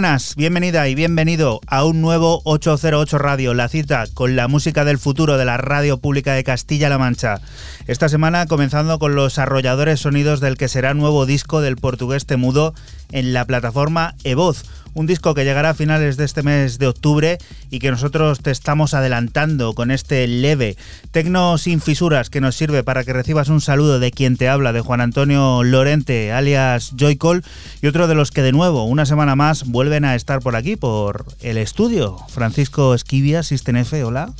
Buenas, bienvenida y bienvenido a un nuevo 808 Radio, la cita con la música del futuro de la radio pública de Castilla-La Mancha. Esta semana comenzando con los arrolladores sonidos del que será nuevo disco del portugués Temudo en la plataforma Evoz un disco que llegará a finales de este mes de octubre y que nosotros te estamos adelantando con este leve tecno sin fisuras que nos sirve para que recibas un saludo de quien te habla, de Juan Antonio Lorente, alias Joycol, y otro de los que de nuevo, una semana más, vuelven a estar por aquí, por el estudio. Francisco Esquivia, F, hola.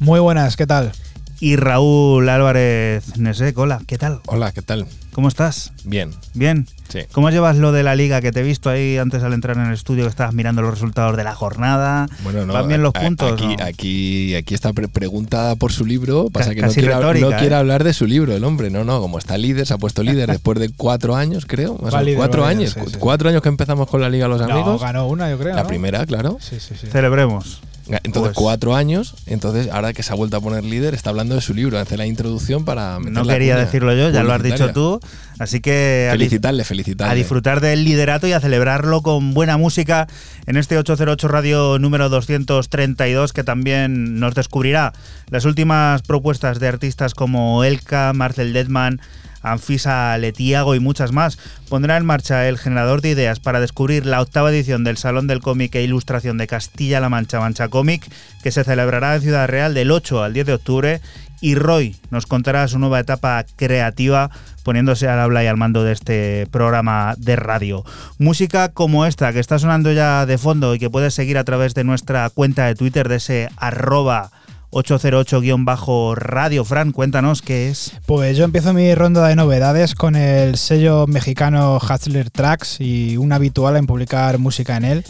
Muy buenas, ¿qué tal? y Raúl Álvarez Nesek. Hola, ¿qué tal? Hola, ¿qué tal? ¿Cómo estás? Bien. Bien. Sí. ¿Cómo llevas lo de la liga que te he visto ahí antes al entrar en el estudio que estabas mirando los resultados de la jornada? Bueno, no. ¿Van bien los a- puntos? Aquí, no? aquí, aquí está pre- pregunta por su libro. Pasa que no, casi quiere, ¿eh? hablar de su libro, el hombre. No, no, como está líder, se ha puesto líder después de cuatro años, creo. Más líder, cuatro líder, años. sí, sí. Cuatro años que empezamos con la Liga Los No, Amigos. ganó una, yo creo. la primera, claro. Sí, sí, sí. Celebremos. Entonces, Pues- cuatro años. Entonces, ahora que se ha vuelto a poner líder, está hablando de su libro. Hace la introducción para. No quería decirlo yo, ya lo has dicho tú. Así que Felicitarle, felicitarle. a disfrutar del liderato y a celebrarlo con buena música en este 808 Radio número 232 que también nos descubrirá las últimas propuestas de artistas como Elka, Marcel Detman, Anfisa Letiago y muchas más. Pondrá en marcha el generador de ideas para descubrir la octava edición del Salón del Cómic e Ilustración de Castilla-La Mancha, Mancha Cómic, que se celebrará en Ciudad Real del 8 al 10 de octubre. Y Roy nos contará su nueva etapa creativa poniéndose al habla y al mando de este programa de radio. Música como esta que está sonando ya de fondo y que puedes seguir a través de nuestra cuenta de Twitter de ese arroba 808-radio. Fran, cuéntanos qué es. Pues yo empiezo mi ronda de novedades con el sello mexicano Hustler Tracks y un habitual en publicar música en él.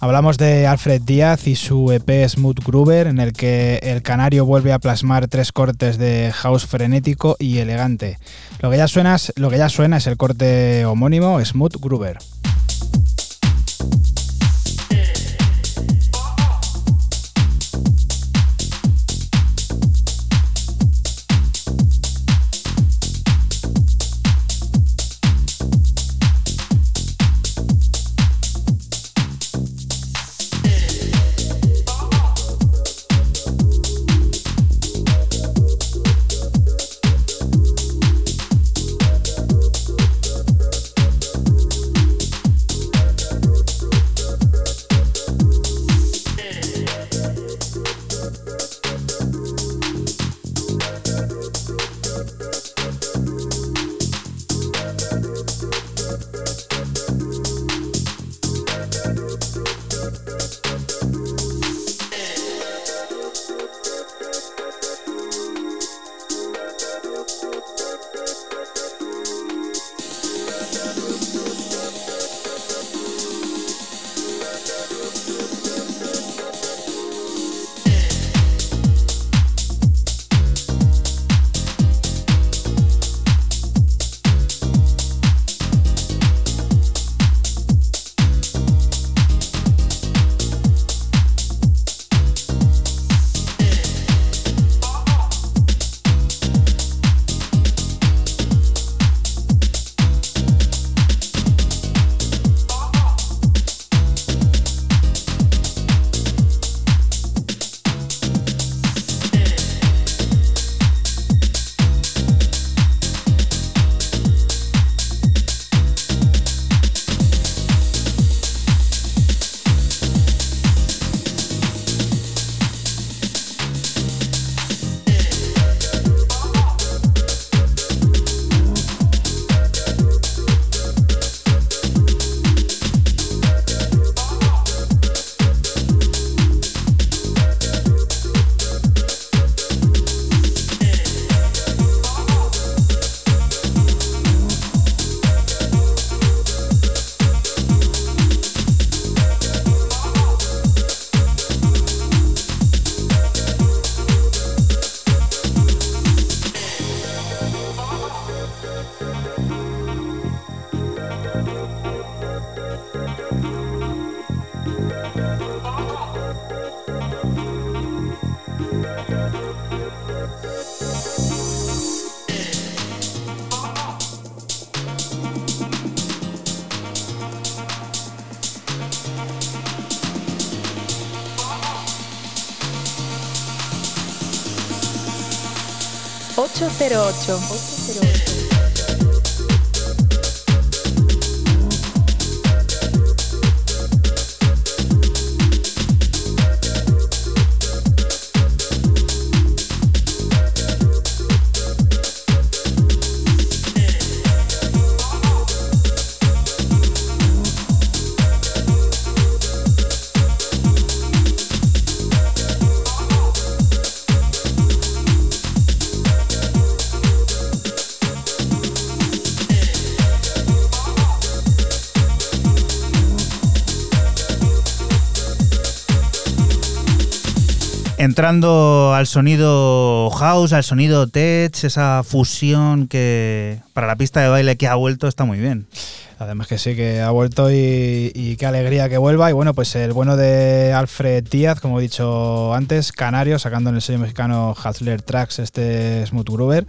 Hablamos de Alfred Díaz y su EP Smooth Groover, en el que el canario vuelve a plasmar tres cortes de house frenético y elegante. Lo que ya suena es, el corte homónimo Smooth Groover. Pero ocho. Entrando al sonido house, al sonido tech, esa fusión que para la pista de baile que ha vuelto está muy bien. Además que sí, que ha vuelto y, y qué alegría que vuelva. Y bueno, pues el bueno de Alfred Díaz, como he dicho antes, canario, sacando en el sello mexicano Hustler Tracks este Smooth Groover.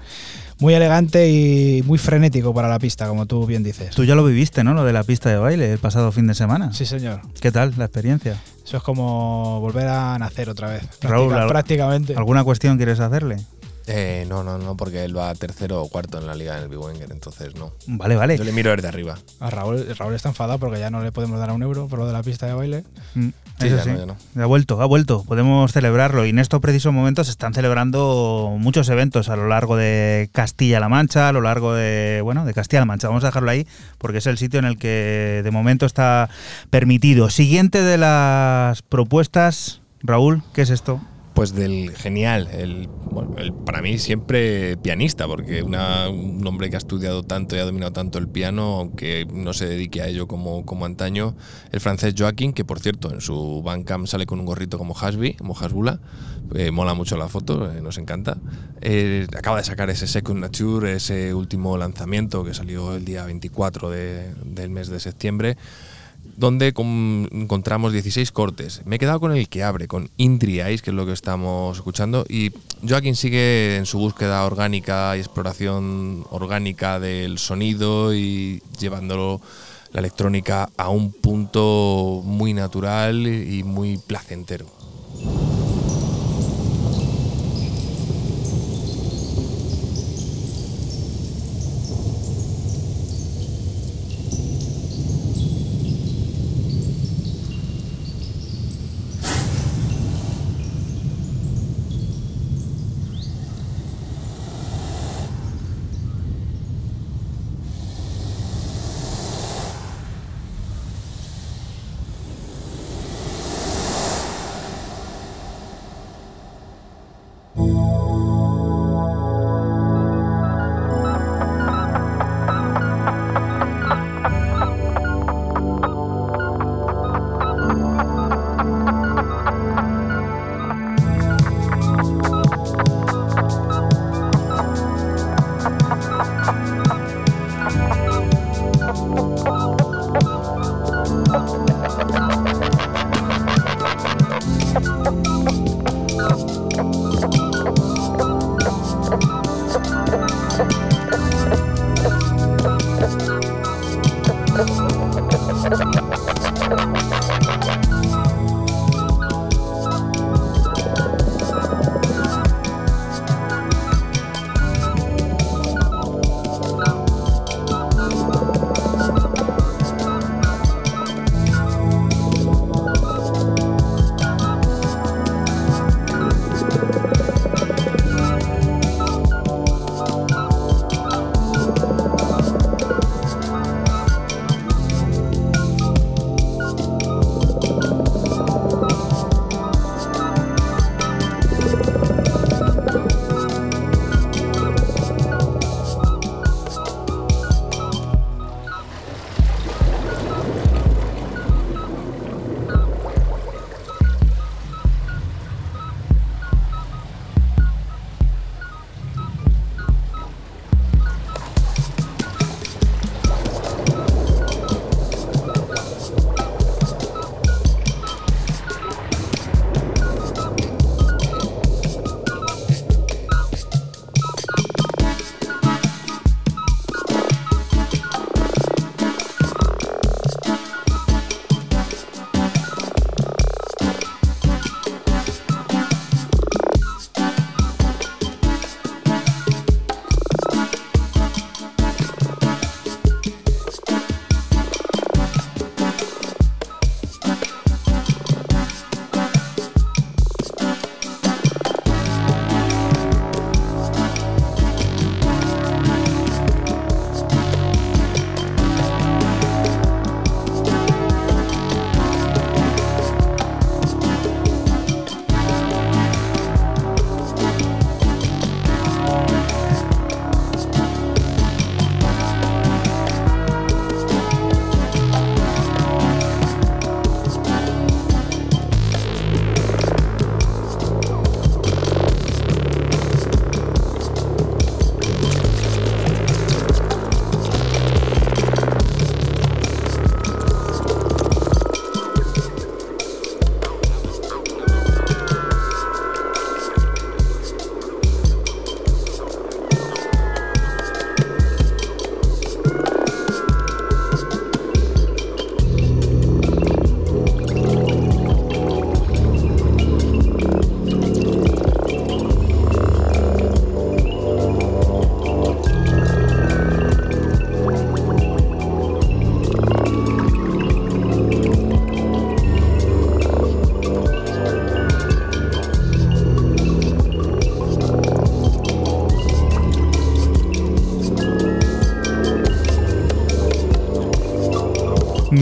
Muy elegante y muy frenético para la pista, como tú bien dices. Tú ya lo viviste, ¿no? Lo de la pista de baile el pasado fin de semana. Sí, señor. ¿Qué tal la experiencia? Eso es como volver a nacer otra vez. Raúl, Práctica- prácticamente. ¿Alguna cuestión quieres hacerle? Eh, no, no, no, porque él va tercero o cuarto en la liga en el Big Wenger, entonces no. Vale, vale. Yo le miro desde arriba. A Raúl, Raúl está enfadado porque ya no le podemos dar a un euro por lo de la pista de baile. Mm, Sí, eso ya sí. no, ya no. Ha vuelto, ha vuelto. Podemos celebrarlo. Y en estos precisos momentos se están celebrando muchos eventos a lo largo de Castilla-La Mancha, a lo largo de, bueno, de Castilla-La Mancha. Vamos a dejarlo ahí porque es el sitio en el que de momento está permitido. Siguiente de las propuestas, Raúl, ¿qué es esto? Pues del genial, el, bueno, el- para mí siempre pianista, porque una- un hombre que ha estudiado tanto y ha dominado tanto el piano, aunque no se dedique a ello como, como antaño, el francés Joaquín, que por cierto en su Bandcamp sale con un gorrito como Hasby, como Hasbula, eh, mola mucho la foto, eh, nos encanta. Eh, acaba de sacar ese Second Nature, ese último lanzamiento que salió el día 24 de- del mes de septiembre donde encontramos 16 cortes. Me he quedado con el que abre, con Indri Eyes, que es lo que estamos escuchando, y Joaquín sigue en su búsqueda orgánica y exploración orgánica del sonido y llevándolo la electrónica a un punto muy natural y muy placentero.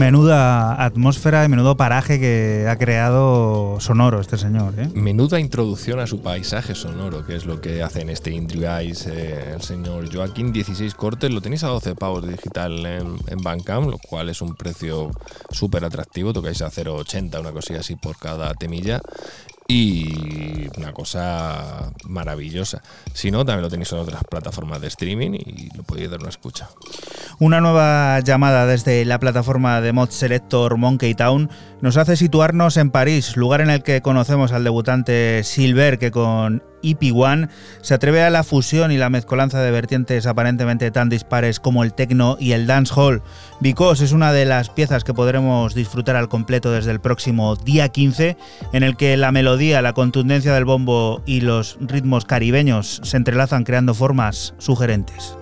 Menuda atmósfera menudo paraje que ha creado sonoro este señor. ¿eh? Menuda introducción a su paisaje sonoro, que es lo que hace en este Indri Eyes eh, el señor Joaquín. 16 cortes, lo tenéis a 12 pavos digital en, en Bandcamp, lo cual es un precio súper atractivo. Tocáis a 0,80, una cosilla así por cada temilla. Y una cosa maravillosa. Si no, también lo tenéis en otras plataformas de streaming y lo podéis dar una escucha. Una nueva llamada desde la plataforma de mod selector Monkey Town nos hace situarnos en París, lugar en el que conocemos al debutante Silver que con EP1 se atreve a la fusión y la mezcolanza de vertientes aparentemente tan dispares como el techno y el dancehall. Because es una de las piezas que podremos disfrutar al completo desde el próximo día 15, en el que la melodía, la contundencia del bombo y los ritmos caribeños se entrelazan creando formas sugerentes.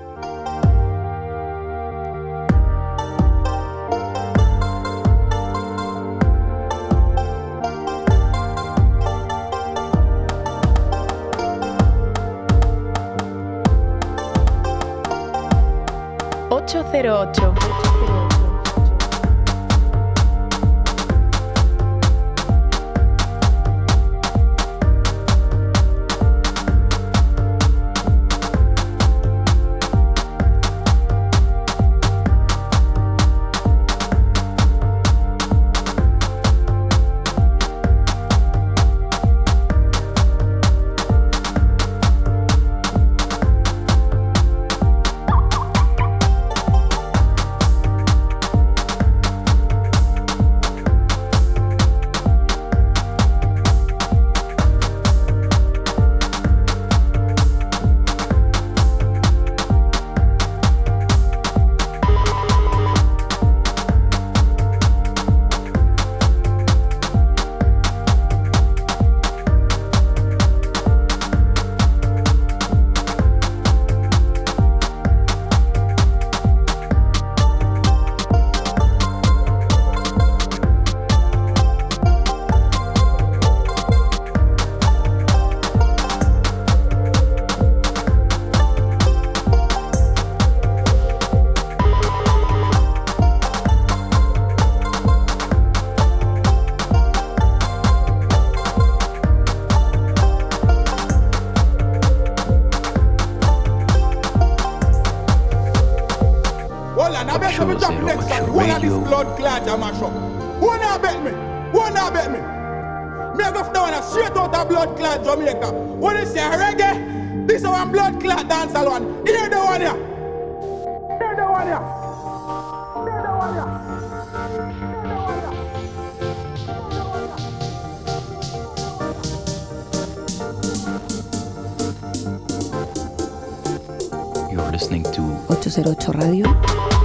808. 808 Radio.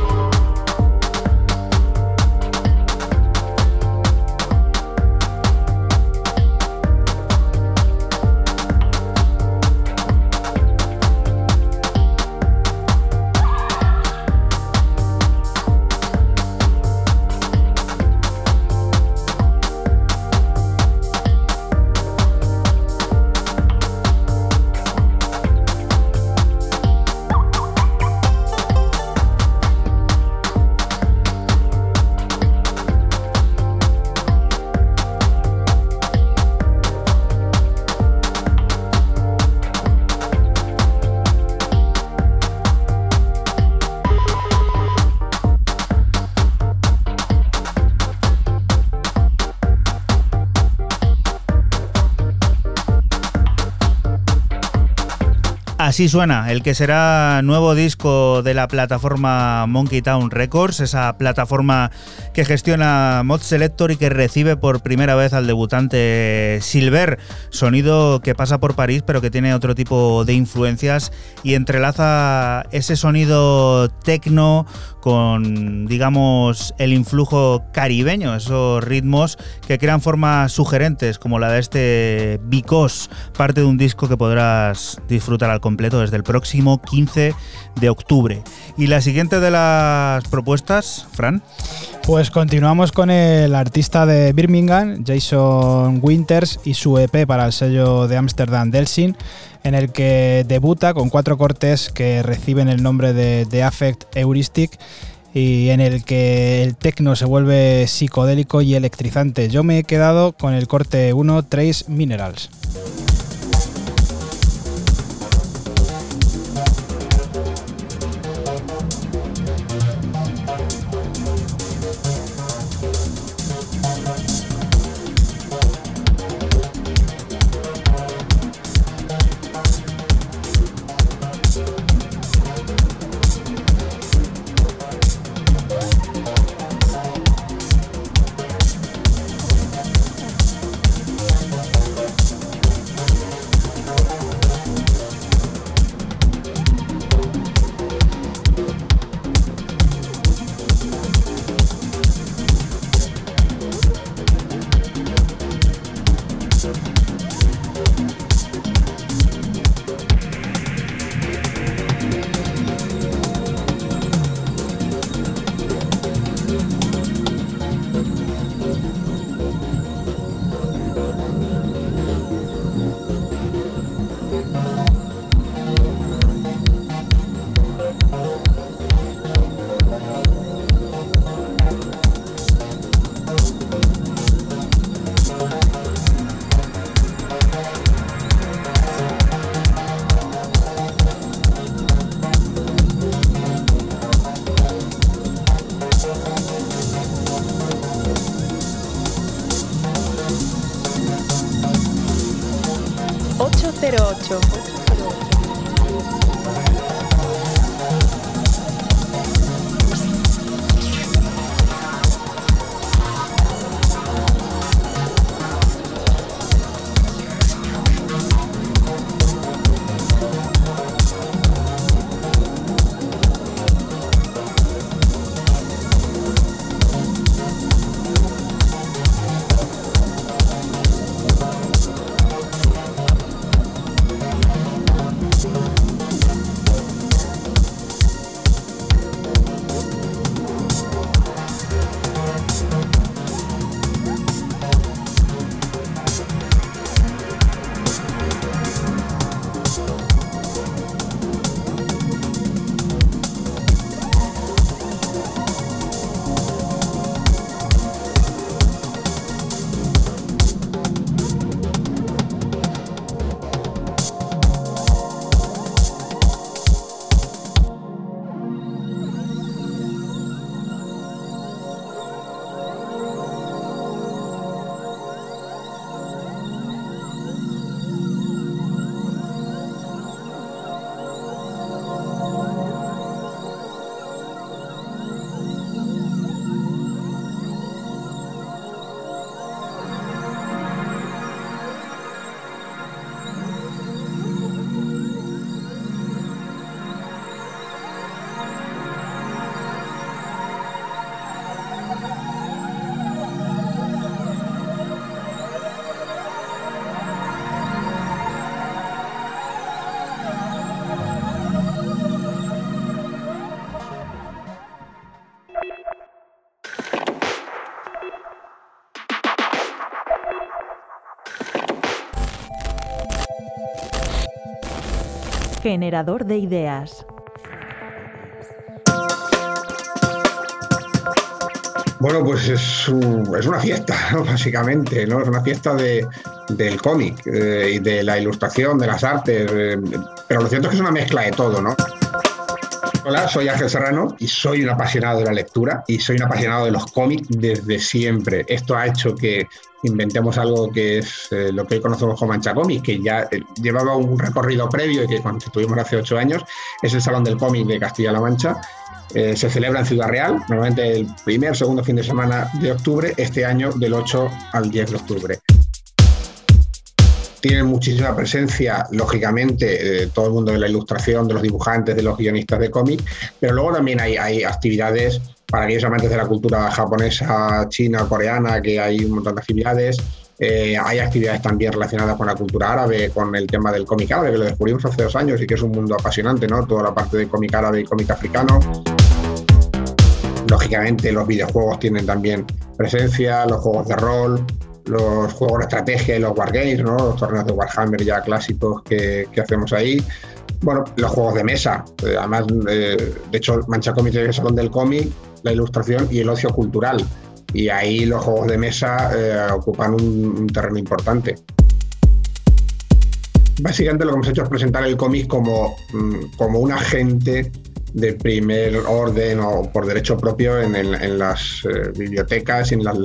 Así suena el que será nuevo disco de la plataforma Monkey Town Records, esa plataforma que gestiona Mod Selector y que recibe por primera vez al debutante Silver, sonido que pasa por París pero que tiene otro tipo de influencias y entrelaza ese sonido tecno con, digamos, el influjo caribeño, esos ritmos que crean formas sugerentes como la de este Because, parte de un disco que podrás disfrutar al completo desde el próximo 15 de octubre. Y la siguiente de las propuestas, Fran. Pues continuamos con el artista de Birmingham, Jason Winters, y su EP para el sello de Amsterdam Delsin, en el que debuta con cuatro cortes que reciben el nombre de The Affect Heuristic. y en el que el tecno se vuelve psicodélico y electrizante. Yo me he quedado con el corte 1 Trace Minerals. Generador de ideas. Bueno, pues es, una fiesta, básicamente, ¿no? Es una fiesta de, del cómic eh, y de la ilustración, de las artes, eh, pero lo cierto es que es una mezcla de todo, ¿no? Hola, soy Ángel Serrano y soy un apasionado de la lectura y soy un apasionado de los cómics desde siempre. Esto ha hecho que inventemos algo que es eh, lo que hoy conocemos como Mancha Comics, que ya eh, llevaba un recorrido previo y que constituimos hace ocho años. Es el Salón del Cómic de Castilla-La Mancha. Eh, se celebra en Ciudad Real, normalmente el primer, segundo fin de semana de octubre, este año del 8 al 10 de octubre tienen muchísima presencia, lógicamente, todo el mundo de la ilustración, de los dibujantes, de los guionistas de cómic, pero luego también hay, hay actividades para aquellos amantes de la cultura japonesa, china, coreana, que hay un montón de actividades. Eh, hay actividades también relacionadas con la cultura árabe, con el tema del cómic árabe, que lo descubrimos hace dos años y que es un mundo apasionante, ¿no? Toda la parte de cómic árabe y cómic africano. Lógicamente, los videojuegos tienen también presencia, los juegos de rol, los juegos de estrategia y los wargames, ¿no? los torneos de Warhammer ya clásicos que, hacemos ahí. Bueno, los juegos de mesa. Eh, además, eh, de hecho, Mancha Cómic tiene el salón del cómic, la ilustración y el ocio cultural. Y ahí los juegos de mesa eh, ocupan un, terreno importante. Básicamente lo que hemos hecho es presentar el cómic como, mm, como un agente de primer orden o por derecho propio en, las bibliotecas y en las,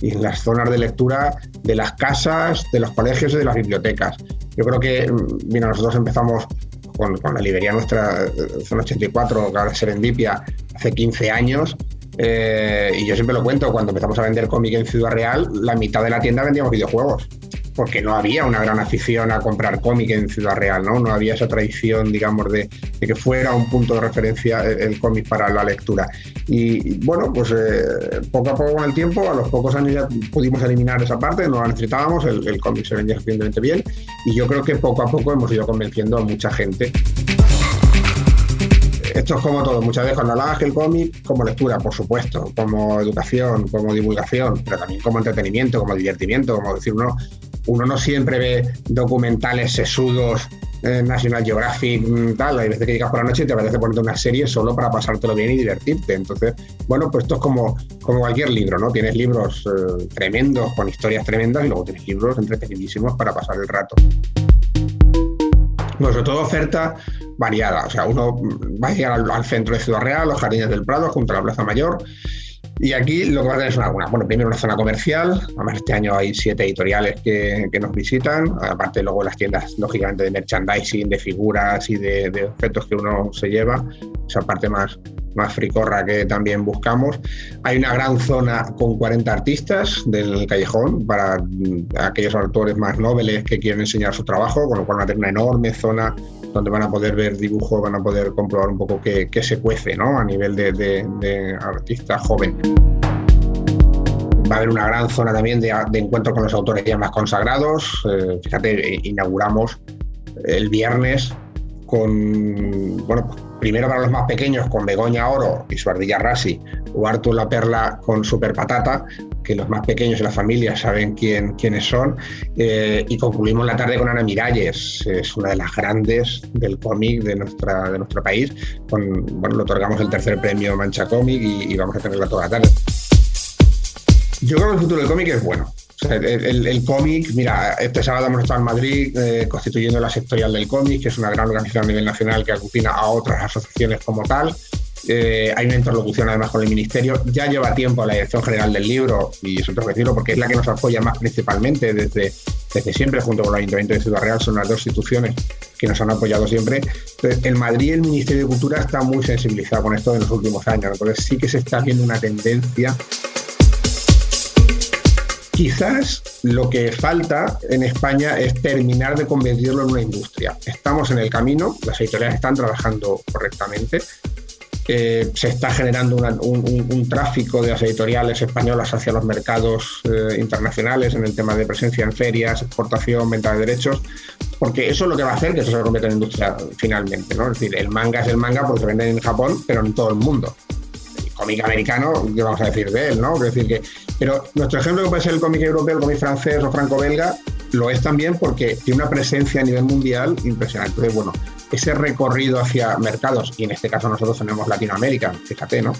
y en las zonas de lectura de las casas, de los colegios y de las bibliotecas. Yo creo que, mm, mira, nosotros empezamos con, la librería nuestra, eh, Zona 84, que ahora es Serendipia, hace 15 años. eh, y yo siempre lo cuento, cuando empezamos a vender cómic en Ciudad Real, la mitad de la tienda vendíamos videojuegos porque no había una gran afición a comprar cómic en Ciudad Real, ¿no? No había esa tradición, digamos, de, que fuera un punto de referencia el, el cómic para la lectura. Y, bueno, pues eh, poco a poco con el tiempo, a los pocos años ya pudimos eliminar esa parte, no la necesitábamos, el, el cómic se vendía suficientemente bien y yo creo que poco a poco hemos ido convenciendo a mucha gente. Esto es como todo, muchas veces cuando hablabas que el cómic como lectura, por supuesto, como educación, como divulgación, pero también como entretenimiento, como divertimiento, como decir, uno, uno no siempre ve documentales sesudos, National Geographic, mm, tal, hay veces que llegas por la noche y te apetece ponerte una serie solo para pasártelo bien y divertirte. Entonces, bueno, pues esto es como, como cualquier libro, ¿no? Tienes libros eh, tremendos, con historias tremendas, y luego tienes libros entretenidísimos para pasar el rato. Bueno, sobre todo oferta variada. O sea, uno va a llegar al, al, centro de Ciudad Real, los jardines del Prado, junto a la Plaza Mayor. Y aquí lo que va a tener es una, una, bueno, primero una zona comercial. Además, este año hay siete editoriales que, que, nos visitan. Aparte, luego las tiendas, lógicamente, de merchandising, de figuras y de, de objetos que uno se lleva. Esa parte más, más fricorra que también buscamos. Hay una gran zona con 40 artistas del callejón para aquellos autores más nobles que quieren enseñar su trabajo, con lo cual van a tener una enorme zona donde van a poder ver dibujos, van a poder comprobar un poco qué, qué se cuece ¿no? a nivel de, de, artista joven. Va a haber una gran zona también de, de encuentro con los autores ya más consagrados. Eh, fíjate, inauguramos el viernes con, bueno, primero para los más pequeños con Begoña Oro y su ardilla Rasi, o Artur la Perla con Super Patata, que los más pequeños y las familias saben quién, quiénes son. Eh, y concluimos la tarde con Ana Miralles, es una de las grandes del cómic de, nuestra, de nuestro país. Con, bueno, le otorgamos el tercer premio Mancha Cómic y, y, vamos a tenerla toda la tarde. Yo creo que el futuro del cómic es bueno. El, cómic, mira, este sábado hemos estado en Madrid eh, constituyendo la sectorial del cómic, que es una gran organización a nivel nacional que aglutina a otras asociaciones como tal. Eh, hay una interlocución además con el Ministerio. Ya lleva tiempo la Dirección General del Libro, y eso tengo que decirlo porque es la que nos apoya más principalmente desde, desde siempre, junto con el Ayuntamiento de Ciudad Real, son las dos instituciones que nos han apoyado siempre. Entonces, en Madrid el Ministerio de Cultura está muy sensibilizado con esto en los últimos años, entonces sí que se está viendo una tendencia Quizás lo que falta en España es terminar de convertirlo en una industria. Estamos en el camino, las editoriales están trabajando correctamente, eh, se está generando un, tráfico de las editoriales españolas hacia los mercados eh, internacionales en el tema de presencia en ferias, exportación, venta de derechos, porque eso es lo que va a hacer que eso se convierta en industria finalmente. ¿no? Es decir, el manga es el manga porque se vende en Japón, pero en todo el mundo cómic americano, ¿qué vamos a decir de él? ¿no? Decir que, pero nuestro ejemplo que puede ser el cómic europeo, el cómic francés o franco-belga, lo es también porque tiene una presencia a nivel mundial impresionante. Entonces, bueno, ese recorrido hacia mercados, y en este caso nosotros tenemos Latinoamérica, fíjate, ¿no?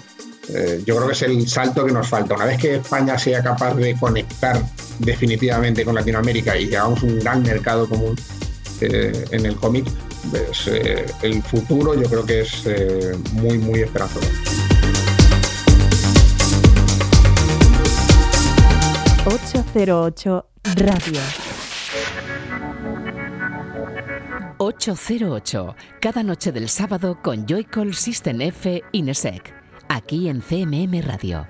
Eh, yo creo que es el salto que nos falta. Una vez que España sea capaz de conectar definitivamente con Latinoamérica y hagamos un gran mercado común eh, en el cómic, pues, eh, el futuro yo creo que es muy, muy esperanzador. 808 Radio. 808, cada noche del sábado con Joycall System F Inesec, aquí en CMM Radio.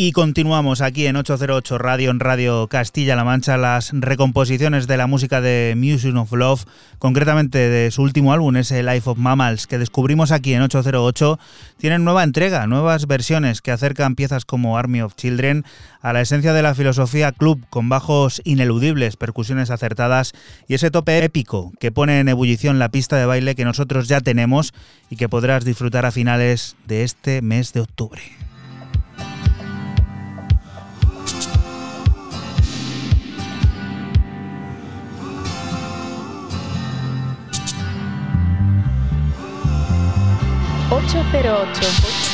Y continuamos aquí en 808 Radio, en Radio Castilla-La Mancha, las recomposiciones de la música de Music of Love, concretamente de su último álbum, ese Life of Mammals, que descubrimos aquí en 808. Tienen nueva entrega, nuevas versiones que acercan piezas como Army of Children a la esencia de la filosofía club, con bajos ineludibles, percusiones acertadas y ese tope épico que pone en ebullición la pista de baile que nosotros ya tenemos y que podrás disfrutar a finales de este mes de octubre. 808.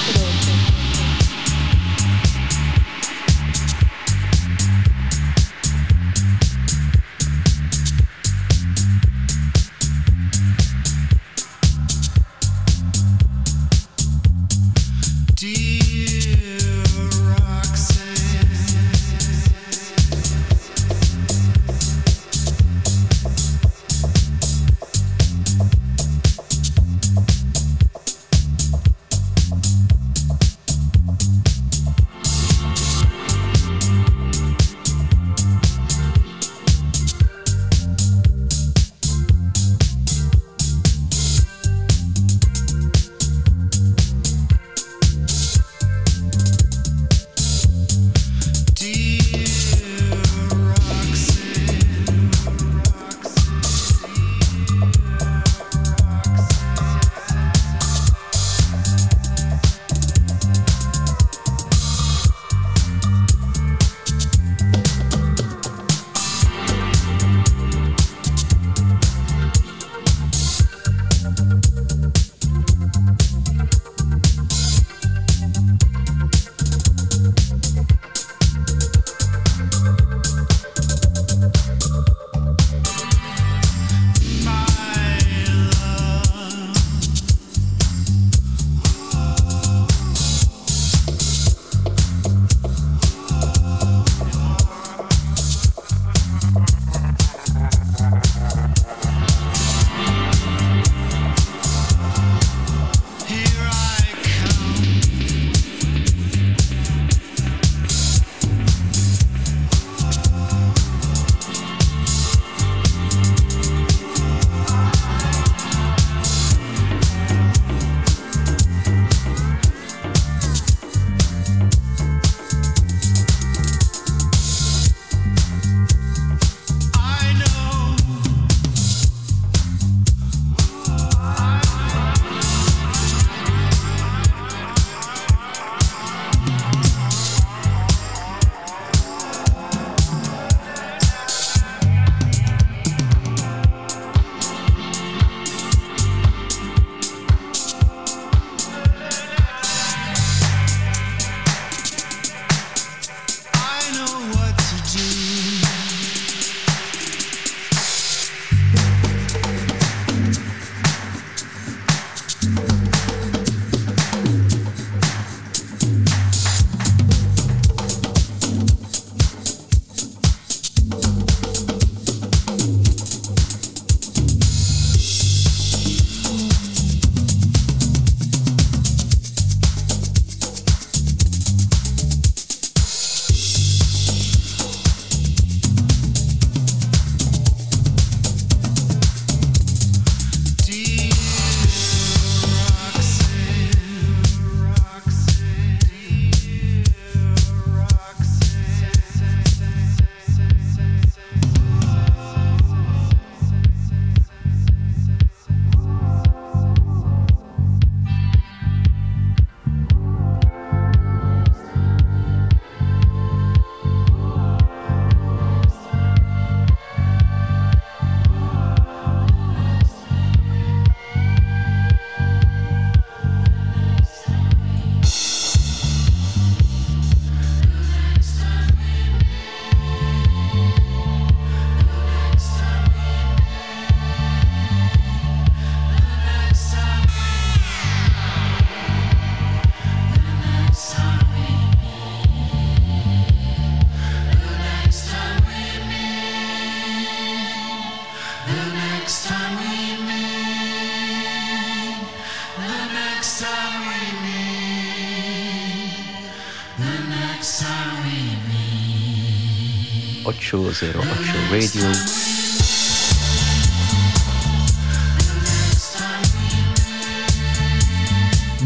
Radio.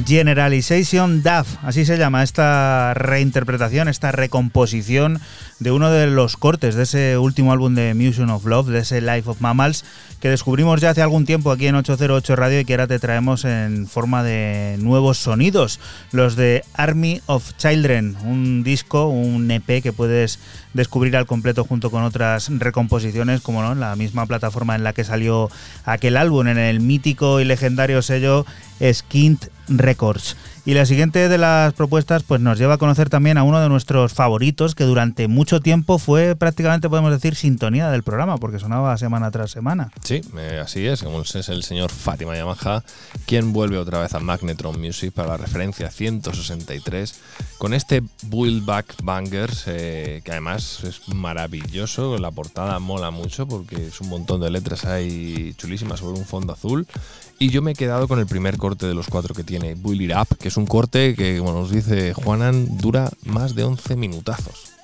Generalization DAF, así se llama esta reinterpretación, esta recomposición de uno de los cortes de ese último álbum de Museum of Love, de ese Life of Mammals, que descubrimos ya hace algún tiempo aquí en 808 Radio y que ahora te traemos en forma de nuevos sonidos, los de Army of Children, un disco, un EP que puedes descubrir al completo junto con otras recomposiciones, como no, la misma plataforma en la que salió aquel álbum, en el mítico y legendario sello Skint Records. Y la siguiente de las propuestas pues nos lleva a conocer también a uno de nuestros favoritos que durante mucho tiempo fue prácticamente podemos decir sintonía del programa porque sonaba semana tras semana. Sí, eh, así es. Es el señor Fátima Yamaha quien vuelve otra vez a Magnetron Music para la referencia 163 con este Build Back Bangers eh, que además es maravilloso. La portada mola mucho porque es un montón de letras ahí chulísimas sobre un fondo azul y yo me he quedado con el primer corte de los cuatro que tiene, Build It Up, que es un corte que, como nos dice Juanan, dura más de 11 minutazos.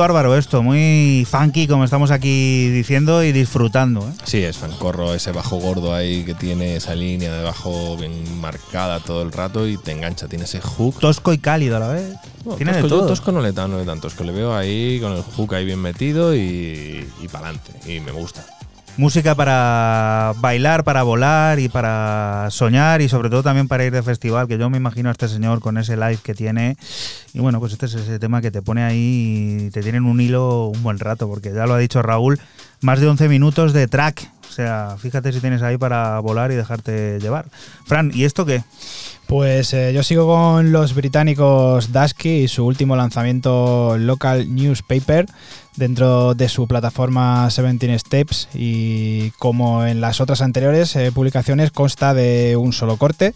Bárbaro esto, muy funky como estamos aquí diciendo y disfrutando. ¿eh? Sí, es fancorro, ese bajo gordo ahí que tiene esa línea de bajo bien marcada todo el rato y te engancha, tiene ese hook. Tosco y cálido a la vez. tiene tosco, de todo. tosco no le, no le dan tosco, le veo ahí con el hook ahí bien metido y, y para adelante, y me gusta. Música para bailar, para volar y para soñar y sobre todo también para ir de festival, que yo me imagino a este señor con ese live que tiene. Y bueno, pues este es ese tema que te pone ahí y te tiene en un hilo un buen rato, porque ya lo ha dicho Raúl, más de 11 minutos de track. O sea, fíjate si tienes ahí para volar y dejarte llevar. Fran, ¿y esto qué? Pues eh, yo sigo con los británicos Dusky y su último lanzamiento Local Newspaper dentro de su plataforma 17 Steps y como en las otras anteriores eh, publicaciones consta de un solo corte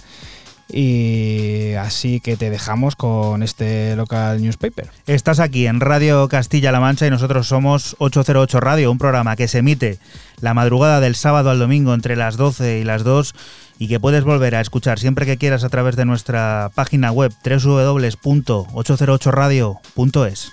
y así que te dejamos con este local newspaper. Estás aquí en Radio Castilla-La Mancha y nosotros somos 808 Radio, un programa que se emite la madrugada del sábado al domingo entre las 12 y las 2 y que puedes volver a escuchar siempre que quieras a través de nuestra página web www.808radio.es.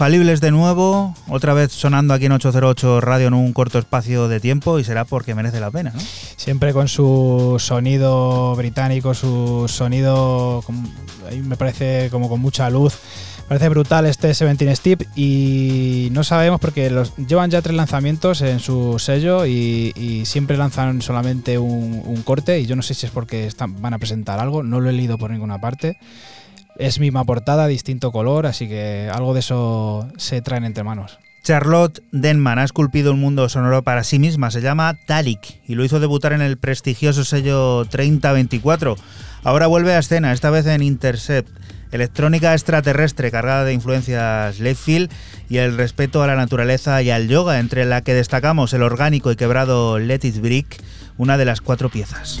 infalibles de nuevo, otra vez sonando aquí en 808 Radio en un corto espacio de tiempo y será porque merece la pena, ¿no? Siempre con su sonido británico, su sonido, me parece como con mucha luz. Parece brutal este 17 Steve y no sabemos porque los, llevan ya tres lanzamientos en su sello y, siempre lanzan solamente un, corte y yo no sé si es porque están, van a presentar algo, no lo he leído por ninguna parte. Es misma portada, distinto color, así que algo de eso se traen entre manos. Charlotte Denman ha esculpido un mundo sonoro para sí misma, se llama Talik y lo hizo debutar en el prestigioso sello 3024. Ahora vuelve a escena, esta vez en Intercept, electrónica extraterrestre cargada de influencias Leadfield y el respeto a la naturaleza y al yoga, entre la que destacamos el orgánico y quebrado Let It Brick, una de las cuatro piezas.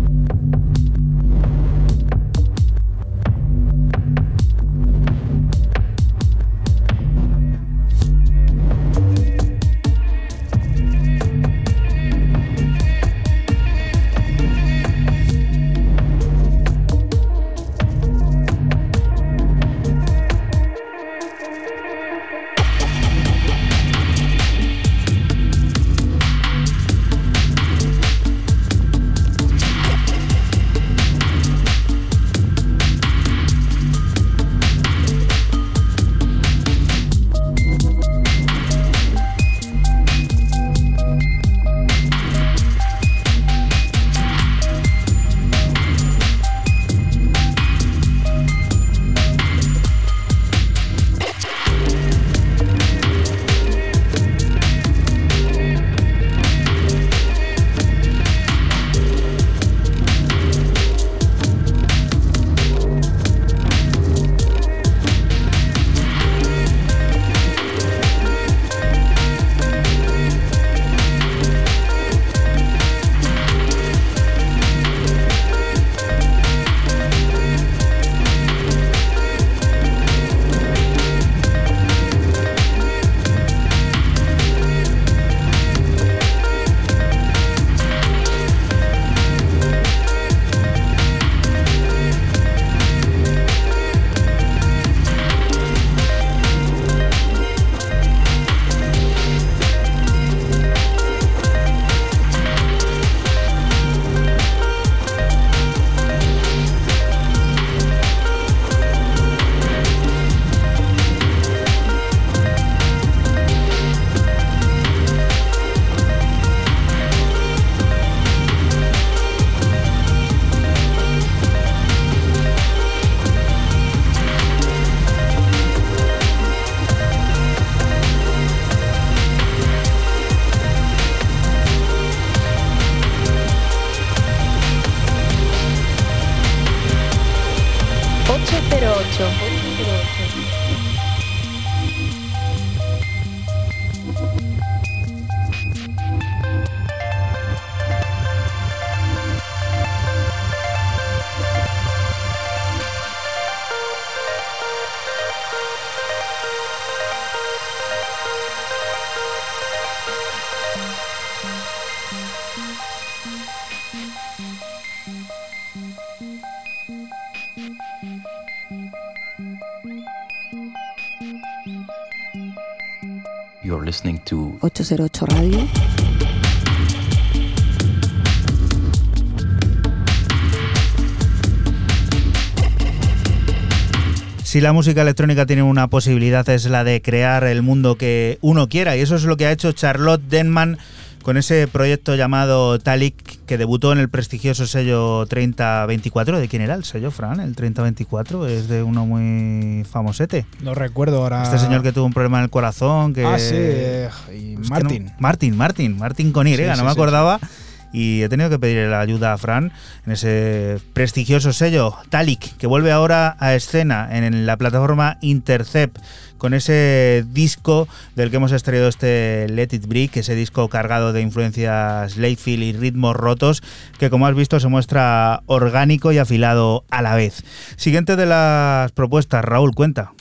Si la música electrónica tiene una posibilidad es la de crear el mundo que uno quiera y eso es lo que ha hecho Charlotte Denman con ese proyecto llamado Talik que debutó en el prestigioso sello 3024. ¿De quién era el sello, Fran? El 3024 es de uno muy famosete. No recuerdo ahora. Este señor que tuvo un problema en el corazón. Que... Ah, sí, eh, y Martin. No, Martin, Martin, Martin con Y, sí, no me acordaba. Sí, y he tenido que pedir la ayuda a Fran en ese prestigioso sello Talik, que vuelve ahora a escena en la plataforma Intercept con ese disco del que hemos extraído este Let It Break, ese disco cargado de influencias Layfield y ritmos rotos, que como has visto se muestra orgánico y afilado a la vez. Siguiente de las propuestas, Raúl, cuenta.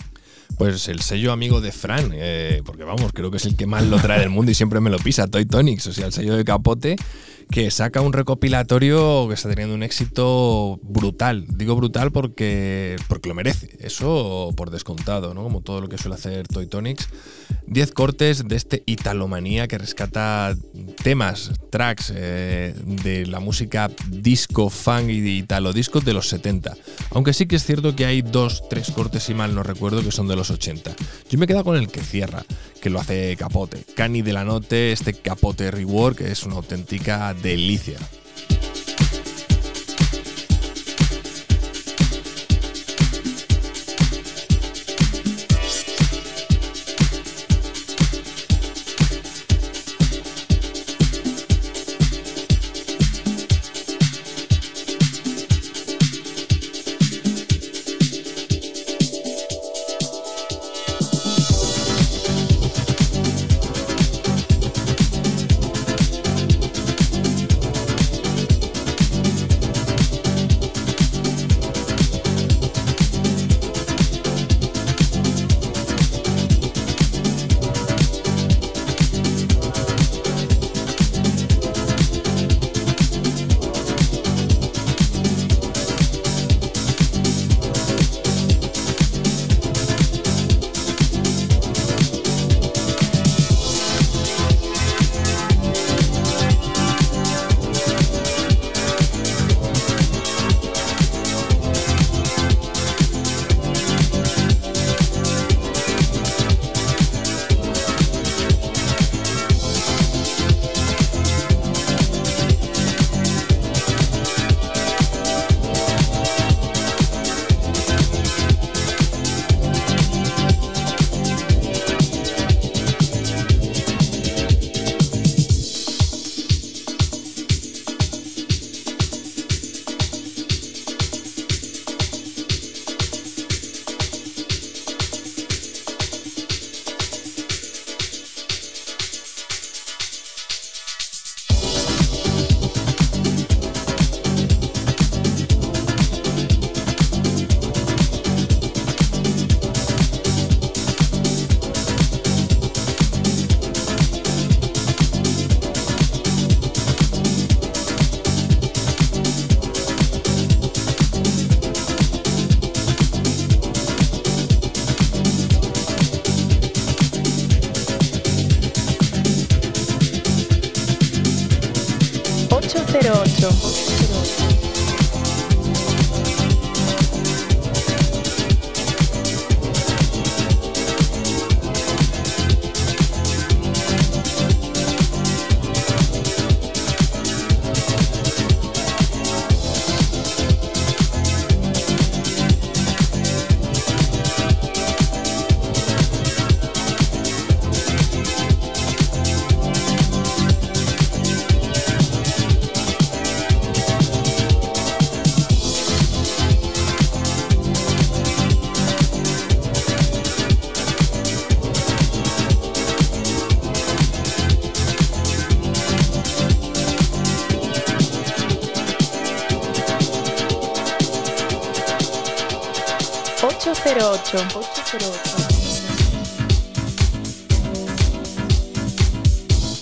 Pues el sello amigo de Fran, eh, porque vamos, creo que es el que más lo trae del mundo y siempre me lo pisa, Toy Tonics, o sea, el sello de capote, que saca un recopilatorio que está teniendo un éxito brutal. Digo brutal porque, porque lo merece, eso por descontado, ¿no? Como todo lo que suele hacer Toy Tonics. 10 cortes de este Italomanía que rescata temas, tracks eh, de la música disco, funk y de italo disco de los 70. Aunque sí que es cierto que hay dos, tres cortes, si mal no recuerdo, que son de los 80. Yo me he quedado con el que cierra, que lo hace Capote. Cani de la Note, este Capote Rework, que es una auténtica delicia.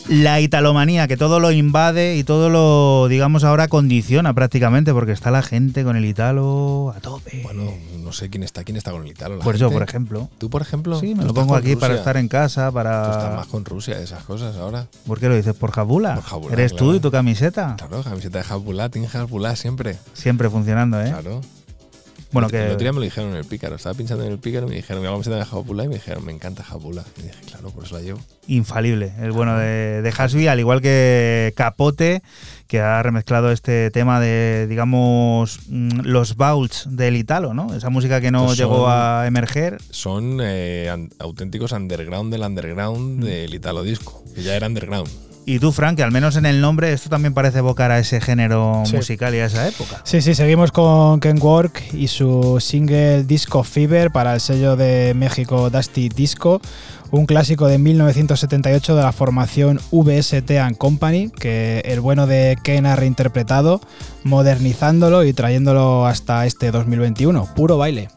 La italomanía que todo lo invade y todo lo, digamos, ahora condiciona prácticamente, porque está la gente con el italo a tope. Bueno, no sé quién está, quién está con el italo. Pues yo, por ejemplo. ¿Tú, por ejemplo? Sí, me lo pongo aquí para estar en casa, para... Estás más con Rusia, esas cosas ahora. ¿Por qué lo dices? ¿Por Jabula? Por Jabula Eres tú y tu camiseta. Claro, camiseta de Jabula, Team Jabula siempre. Siempre funcionando, ¿eh? Claro. Bueno, El otro que... día me lo dijeron en el pícaro. Estaba pinchando en el pícaro y me dijeron, me hago camiseta de Hezbollah y me dijeron, me encanta Hezbollah. Y dije, claro, por eso la llevo. infalible. El bueno de, de Hasby, al igual que Capote, que ha remezclado este tema de, digamos, mm, los bouts del Italo, ¿no? Esa música que no Pues llegó a emerger. Son eh, auténticos underground del Mm. underground del Italo Disco, que ya era underground. Y tú, Frank, que al menos en el nombre esto también parece evocar a ese género Sí. musical y a esa época. Sí, sí, seguimos con Ken Work y su single Disco Fever para el sello de México Dusty Disco, un clásico de 1978 de la formación VST and Company, que el bueno de Ken ha reinterpretado, modernizándolo y trayéndolo hasta este 2021. Puro baile.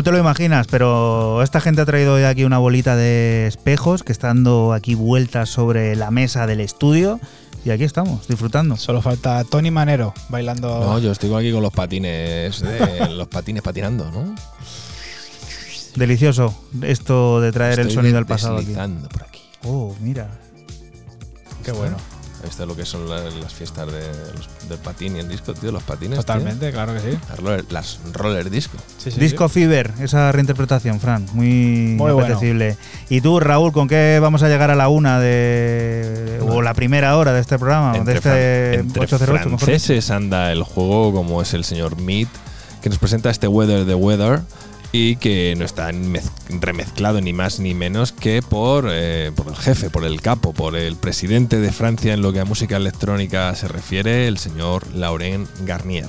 No te lo imaginas, pero esta gente ha traído hoy aquí una bolita de espejos que está dando aquí vueltas sobre la mesa del estudio y aquí estamos, disfrutando. Solo falta Tony Manero bailando. No, yo estoy aquí con los patines, de- los patines patinando, ¿no? Delicioso esto de traer el sonido al pasado aquí. deslizando por aquí. Oh, mira. Qué bueno. Esto es lo que son la- las, fiestas de los- del patín y el disco, tío, los patines. Totalmente, claro que sí. tío. Las roller, las roller disco. Sí, sí, Disco Fever, esa reinterpretación, Fran, muy, Muy bueno. apetecible. Y tú, Raúl, ¿con qué vamos a llegar a la una de. o la primera hora de este programa? Entre, de este entre 808, mejor dicho? franceses anda el juego, como es el señor Mead, que nos presenta este Weather the Weather y que no está mez- remezclado ni más ni menos que por, eh, por el jefe, por el capo, por el presidente de Francia en lo que a música electrónica se refiere, el señor Laurent Garnier.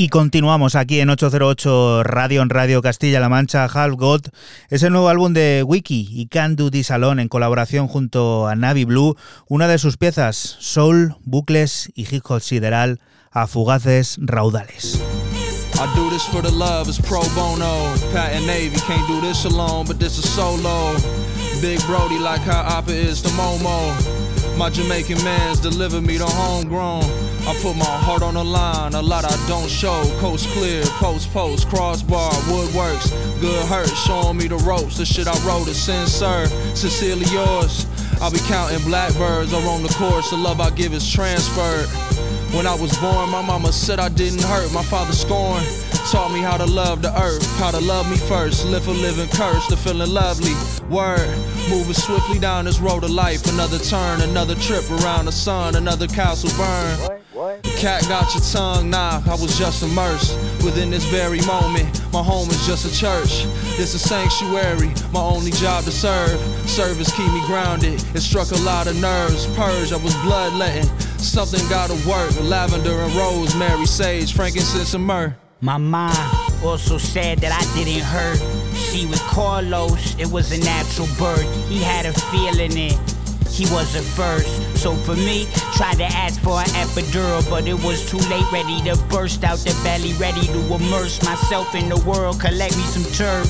Y continuamos aquí en 808 Radio en Radio Castilla-La Mancha. Half God es el nuevo álbum de Wiki y Can Do This Alone en colaboración junto a Navi Blue. Una de sus piezas, soul, bucles y hip sideral a fugaces raudales. Do this for the pro bono. Pat Navy can't do this alone, but this is solo. Big Brody like how is to Momo. My Jamaican mans deliver me the homegrown. I put my heart on the line, a lot I don't show. Coast clear, post post, crossbar, woodworks. Good hurt, showing me the ropes. The shit I wrote is sincere, sincerely yours. I'll be counting blackbirds or on the course. The love I give is transferred. When I was born, my mama said I didn't hurt. My father scorned. Taught me how to love the earth, how to love me first. Live a living curse, to feeling lovely. Word, moving swiftly down this road of life. Another turn, another trip around the sun, another castle burn. Cat got your tongue, nah, I was just immersed within this very moment. My home is just a church, it's a sanctuary, my only job to serve. Service keep me grounded, it struck a lot of nerves. Purge, I was bloodletting, something gotta work. Lavender and rosemary, sage, frankincense and myrrh. My mom also said that I didn't hurt. See, with Carlos, it was a natural birth. He had a feeling it. He was the first. So for me, tried to ask for an epidural, but it was too late. Ready to burst out the belly, ready to immerse myself in the world, collect me some turf.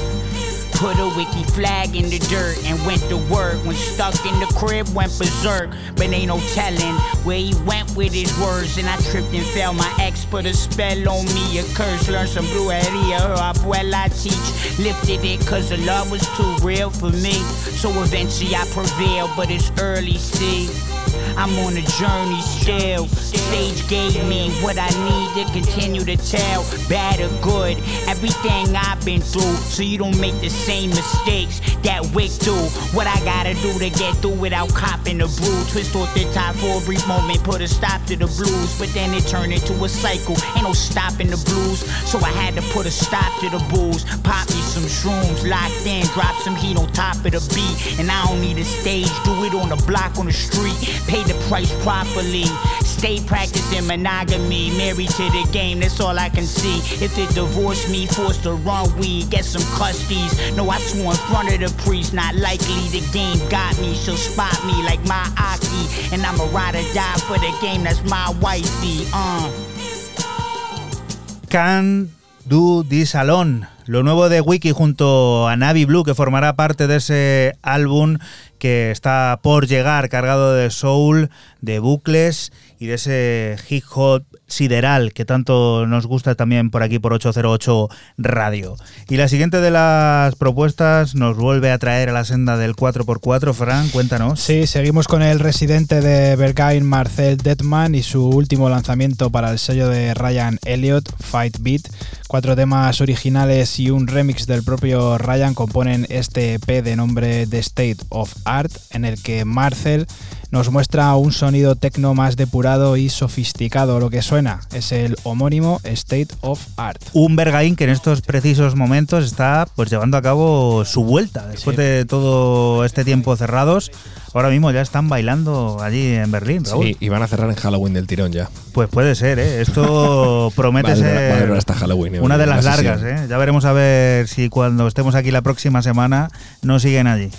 Put a wiki flag in the dirt and went to work. When stuck in the crib, went berserk. But ain't no telling where he went with his words. And I tripped and fell. My ex put a spell on me, a curse. Learned some brujeria. Her abuela teach. Lifted it cause the love was too real for me. So eventually I prevailed, but it's early, see. I'm on a journey still. Sage gave me what I need to continue to tell. Bad or good, everything I've been through. So you don't make the same mistakes that Wick do. What I gotta do to get through without copping the brew. Twist off the top for a brief moment, put a stop to the blues. But then it turned into a cycle. Ain't no stopping the blues. So I had to put a stop to the booze. Pop me some shrooms, locked in, drop some heat on top of the beat. And I don't need a stage, do it on the block on the street. Pay the price properly. Stay practicing monogamy, married to the game, that's all I can see. If they divorce me, forced to run weed, get some custodies. No, I swore in front of the priest, not likely the game got me. She'll spot me like my Aki, and I'm a ride or die for the game, that's my wifey. Uh. Can Do This Alone, lo nuevo de Wiki junto a Navi Blue, que formará parte de ese álbum que está por llegar, cargado de soul, de bucles y de ese hip hop sideral que tanto nos gusta también por aquí por 808 Radio. Y la siguiente de las propuestas nos vuelve a traer a la senda del 4x4. Fran, cuéntanos. Sí, seguimos con el residente de Berghain, Marcel Detman, y su último lanzamiento para el sello de Ryan Elliott, Fight Beat. Cuatro temas originales y un remix del propio Ryan componen este EP de nombre The State of Art, en el que Marcel nos muestra un sonido tecno más depurado y sofisticado. Lo que suena es el homónimo State of Art. Un Bergain que en estos precisos momentos está pues llevando a cabo su vuelta después Sí. de todo este tiempo cerrados. Ahora mismo ya están bailando allí en Berlín, Raúl. Sí, y van a cerrar en Halloween del tirón ya. Pues puede ser, ¿eh? Esto promete ser hasta Halloween, una de la las largas, ¿eh? Ya veremos a ver si cuando estemos aquí la próxima semana no siguen allí.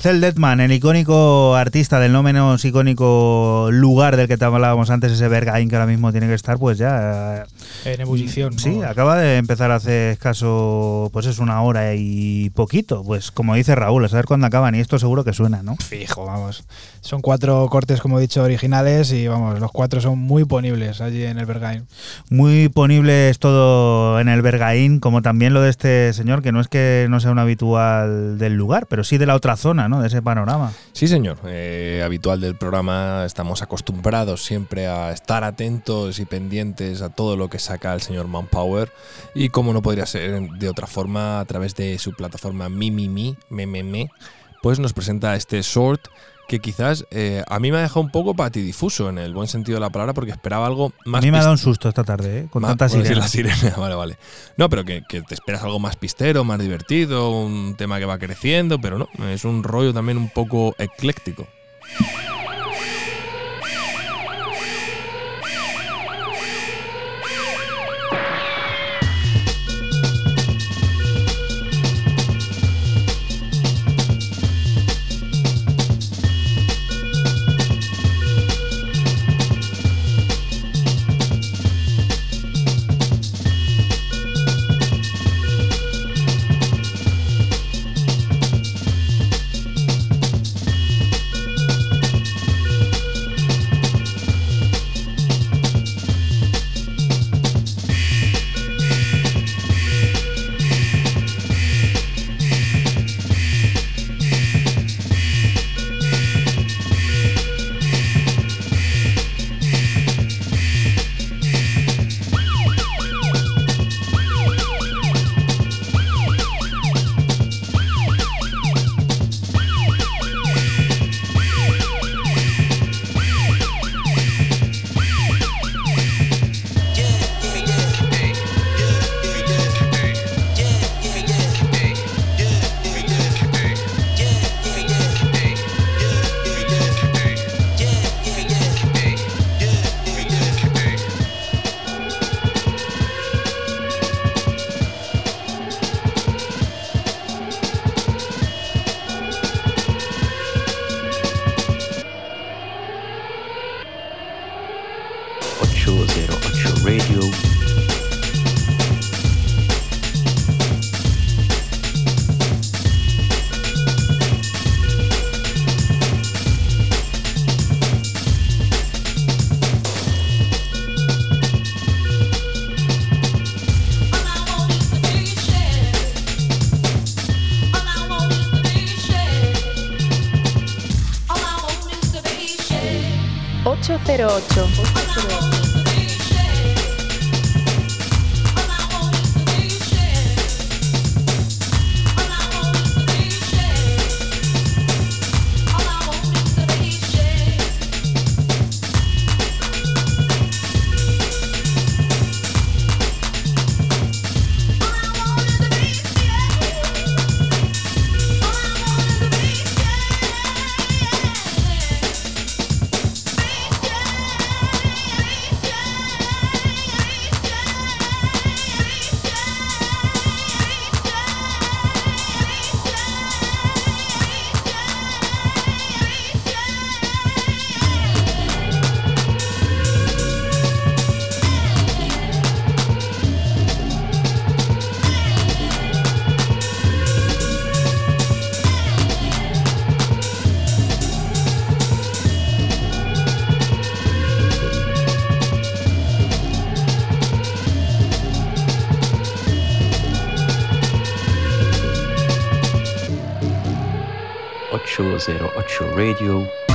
Marcel Detman, el icónico artista del no menos icónico lugar del que te hablábamos antes, ese Bergain que ahora mismo tiene que estar, pues ya. En ebullición. Sí, ¿no? acaba de empezar hace escaso, pues es una hora y poquito. Pues como dice Raúl, a saber cuándo acaban y esto seguro que suena, ¿no? Fijo, vamos. Son cuatro cortes, como he dicho, originales y vamos, los cuatro son muy ponibles allí en el Bergain. Muy ponible es todo en el Bergaín, como también lo de este señor, que no es que no sea un habitual del lugar, pero sí de la otra zona, ¿no? De ese panorama. Sí, señor. Eh, habitual del programa, estamos acostumbrados siempre a estar atentos y pendientes a todo lo que saca el señor Manpower. Y como no podría ser de otra forma, a través de su plataforma Mimimi, Mememe, pues nos presenta este short que quizás eh, a mí me ha dejado un poco patidifuso en el buen sentido de la palabra porque esperaba algo más a mí me ha dado un susto esta tarde, ¿eh? Con más- tanta sirena. la sirena, vale, vale. No, pero que, que te esperas algo más pistero, más divertido, un tema que va creciendo, pero no, es un rollo también un poco ecléctico. 208 Radio.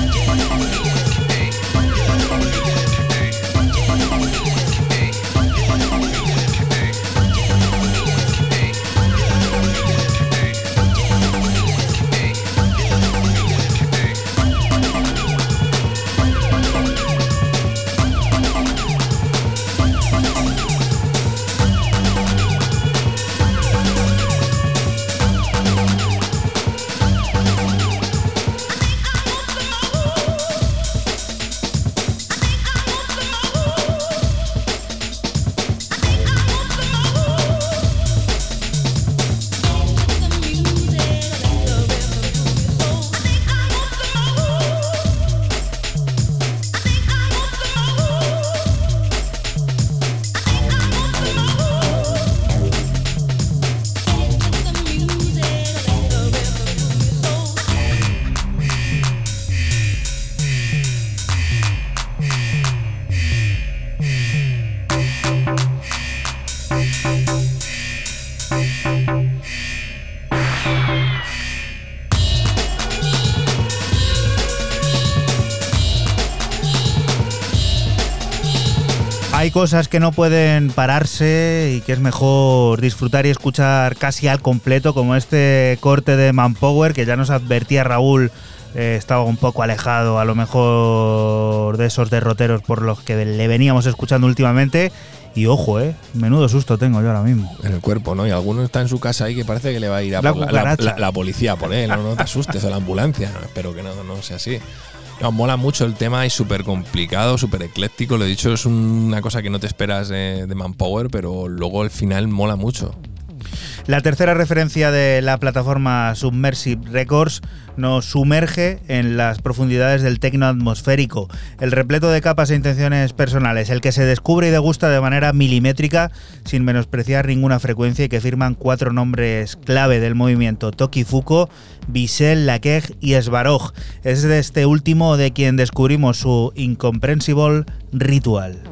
Cosas que no pueden pararse y que es mejor disfrutar y escuchar casi al completo, como este corte de Manpower que ya nos advertía Raúl. Eh, estaba un poco alejado a lo mejor de esos derroteros por los que le veníamos escuchando últimamente. Y ojo, eh, menudo susto tengo yo ahora mismo. En el cuerpo, ¿no? Y alguno está en su casa ahí que parece que le va a ir a la, por la, policía por él. No, no te asustes, o la ambulancia. espero que no, no sea así. Mola mucho el tema, es súper complicado, súper ecléctico. Lo he dicho, es una cosa que no te esperas de, de Manpower, pero luego al final mola mucho. La tercera referencia de la plataforma Submersive Records nos sumerge en las profundidades del tecno atmosférico, el repleto de capas e intenciones personales, el que se descubre y degusta de manera milimétrica sin menospreciar ninguna frecuencia y que firman cuatro nombres clave del movimiento, Toki Fuko, Bisel, Lakej y Svarog. Es de este último de quien descubrimos su Incomprehensible Ritual.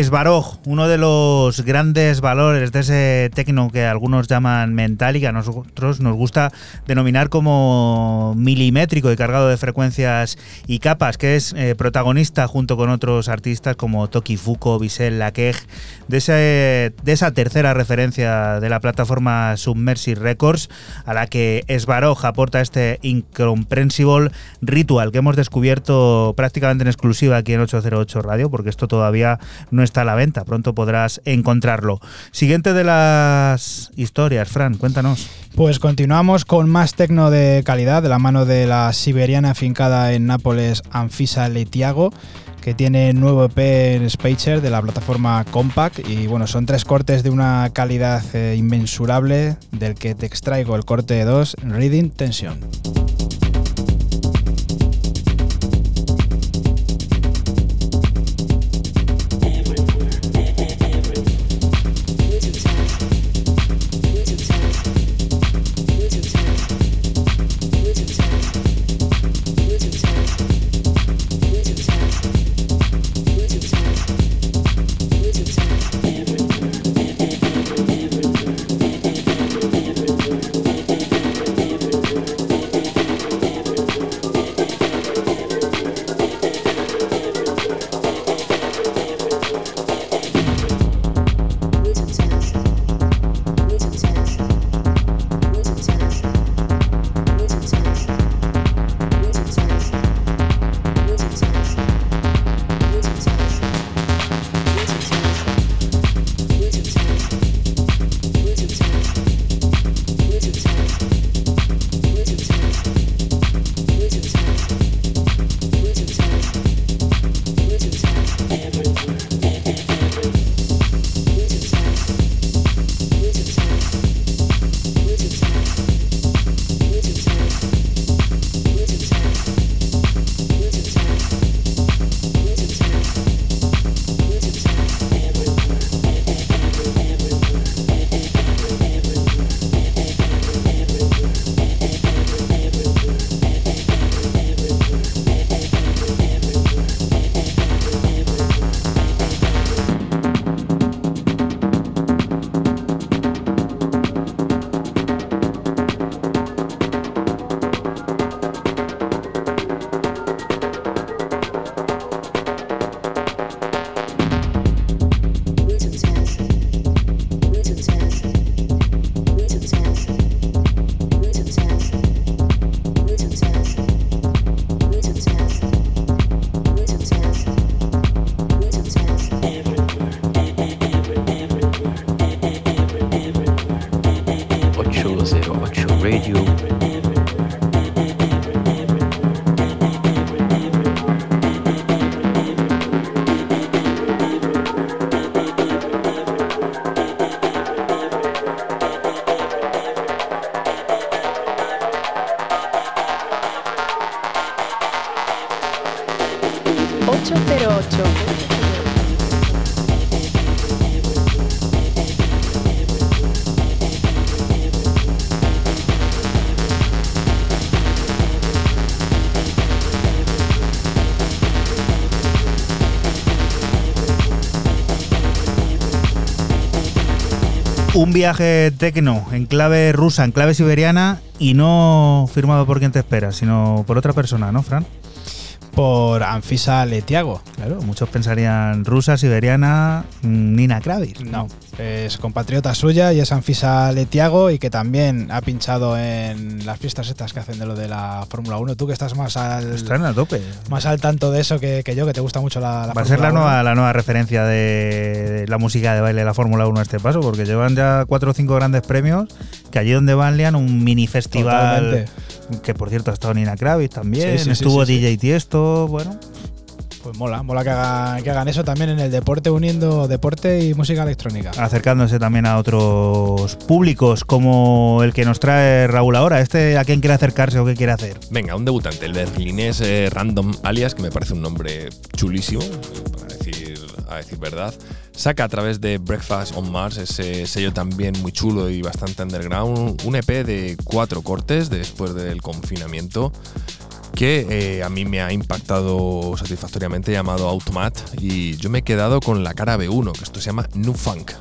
Esbaroj, uno de los grandes valores de ese tecno que algunos llaman mental y que a nosotros nos gusta denominar como milimétrico y cargado de frecuencias y capas, que es eh, protagonista junto con otros artistas como Toki Fuko, Bisel Lakej, de, de esa tercera referencia de la plataforma Submersive Records, a la que Esbaroj aporta este incomprehensible ritual que hemos descubierto prácticamente en exclusiva aquí en 808 Radio, porque esto todavía no está a la venta, pronto podrás encontrarlo. Siguiente de las historias, Fran, cuéntanos. Pues continuamos con más tecno de calidad de la mano de la siberiana afincada en Nápoles Anfisa Letiago que tiene nuevo EP en Spacer de la plataforma Compact y bueno, son tres cortes de una calidad eh, inmensurable del que te extraigo el corte 2, Reading Tension. Un viaje tecno en clave rusa, en clave siberiana y no firmado por quien te espera, sino por otra persona, ¿no, Fran? por Anfisa Letiago. Claro, muchos pensarían rusa, siberiana, mm, Nina Kravitz. No, es compatriota suya y es Anfisa Letiago y que también ha pinchado en las fiestas estas que hacen de lo de la Fórmula 1. Tú que estás más al, Están a tope. más al tanto de eso que, que yo, que te gusta mucho la, la Va a ser la Fórmula 1. nueva, la nueva referencia de la música de baile de la Fórmula 1 a este paso, porque llevan ya cuatro o cinco grandes premios, que allí donde van lian un mini festival, Totalmente. que por cierto ha estado Nina Kravitz también, Sí, sí, sí, estuvo sí. DJ Tiesto, bueno, mola, mola que hagan, que hagan eso también en el deporte, uniendo deporte y música electrónica. acercándose también a otros públicos, como el que nos trae Raúl ahora. ¿Este a quién quiere acercarse o qué quiere hacer? Venga, un debutante, el berlinés eh, Random Alias, que me parece un nombre chulísimo, para decir, a decir verdad. Saca a través de Breakfast on Mars, ese sello también muy chulo y bastante underground, un EP de cuatro cortes después del confinamiento que eh, a mí me ha impactado satisfactoriamente llamado Automat y yo me he quedado con la cara B1, que esto se llama New Funk.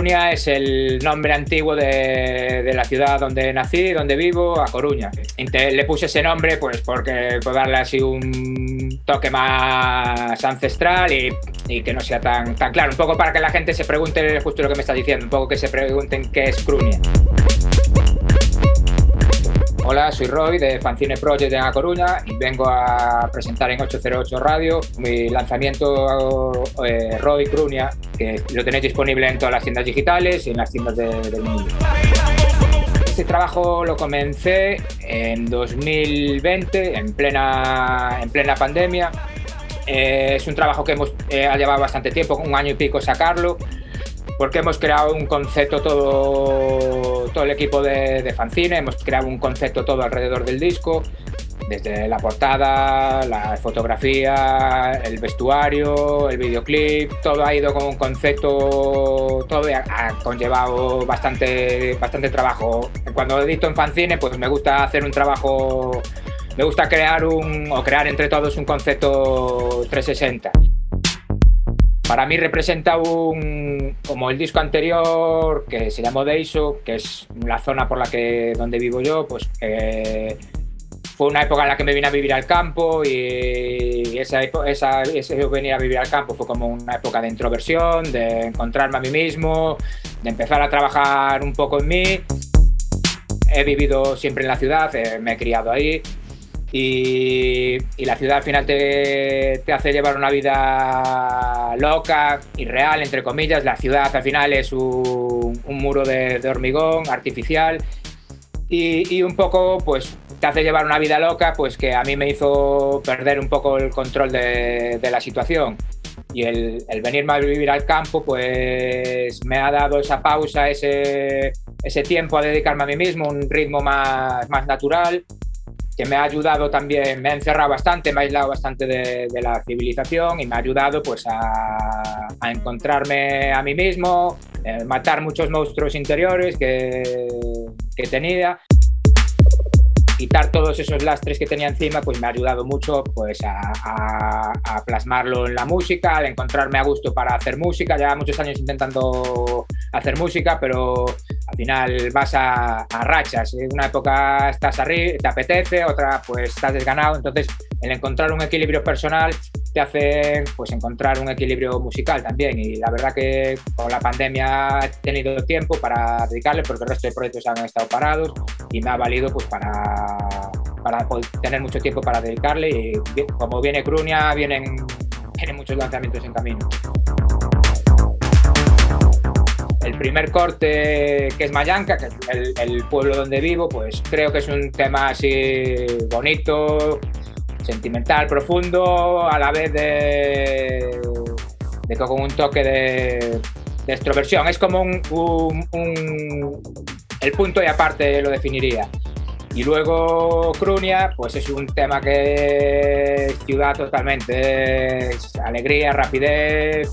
Crunia es el nombre antiguo de, la ciudad donde nací, donde vivo, a Coruña. Le puse ese nombre pues porque por darle así un toque más ancestral y, que no sea tan, tan claro. Un poco para que la gente se pregunte justo lo que me estás diciendo, un poco que se pregunten qué es Crunia. Hola, soy Roy de Fanzine Project en A Coruña y vengo a presentar en 808 Radio mi lanzamiento eh, Roy Crunia, que lo tenéis disponible en todas las tiendas digitales y en las tiendas de- del mundo. Este trabajo lo comencé en 2020, en plena, en plena pandemia. Eh, es un trabajo que hemos, eh, ha llevado bastante tiempo, un año y pico sacarlo, porque hemos creado un concepto todo, todo el equipo de, de fanzine, hemos creado un concepto todo alrededor del disco, desde la portada, la fotografía, el vestuario, el videoclip, todo ha ido con un concepto, todo ha, conllevado bastante, bastante trabajo. Cuando edito en fanzine, pues me gusta hacer un trabajo, me gusta crear un, o crear entre todos un concepto 360 para mí representa un como el disco anterior que se llamó Deiso, que es la zona por la que donde vivo yo, pues eh, fue una época en la que me vine a vivir al campo y esa, esa, ese venir a vivir al campo fue como una época de introversión, de encontrarme a mí mismo, de empezar a trabajar un poco en mí. He vivido siempre en la ciudad, eh, me he criado ahí y, y la ciudad al final te, te hace llevar una vida loca, irreal, entre comillas. La ciudad al final es un, un muro de, de hormigón artificial y, y un poco pues te hace llevar una vida loca pues que a mí me hizo perder un poco el control de, de la situación. Y el, el venirme a vivir al campo pues me ha dado esa pausa, ese, ese tiempo a dedicarme a mí mismo, un ritmo más, más natural que me ha ayudado también, me ha encerrado bastante, me ha aislado bastante de, de la civilización y me ha ayudado pues a, a encontrarme a mí mismo, eh, matar muchos monstruos interiores que, que tenía quitar todos esos lastres que tenía encima, pues me ha ayudado mucho pues, a, a, a, plasmarlo en la música, al encontrarme a gusto para hacer música. Lleva muchos años intentando hacer música, pero al final vas a, a rachas. En una época estás arriba, te apetece, otra pues estás desganado. Entonces, el encontrar un equilibrio personal te hace pues, encontrar un equilibrio musical también. Y la verdad que con la pandemia he tenido tiempo para dedicarle, porque el resto de proyectos han estado parados y me ha valido pues, para para tener mucho tiempo para dedicarle y como viene Crunia, vienen, vienen muchos lanzamientos en camino. El primer corte, que es Mayanca, que es el, pueblo donde vivo, pues creo que es un tema así bonito, sentimental, profundo, a la vez de, de con un toque de, extroversión. Es como un, el punto y aparte lo definiría. Y luego Crunia, pues es un tema que es ciudad totalmente, es alegría, rapidez,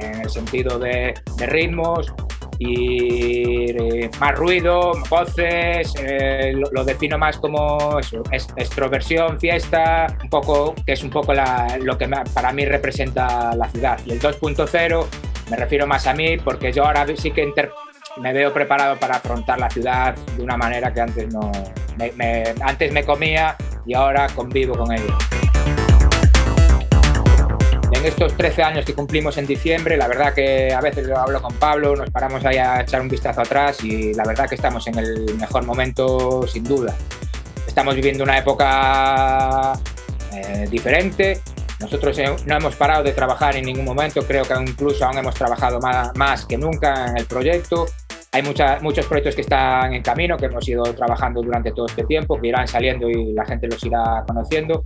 en el sentido de, ritmos y más ruido, voces, eh, lo, defino más como eso, extroversión, fiesta, un poco, que es un poco la, lo que para mí representa la ciudad. Y el 2.0 me refiero más a mí porque yo ahora sí que inter me veo preparado para afrontar la ciudad de una manera que antes no me, me, antes me comía y ahora convivo con ella. En estos 13 años que cumplimos en diciembre, la verdad que a veces lo hablo con Pablo, nos paramos ahí a echar un vistazo atrás y la verdad que estamos en el mejor momento sin duda. Estamos viviendo una época eh, diferente, nosotros no hemos parado de trabajar en ningún momento, creo que incluso aún hemos trabajado más, más que nunca en el proyecto. Hay mucha, muchos proyectos que están en camino, que hemos ido trabajando durante todo este tiempo, que irán saliendo y la gente los irá conociendo.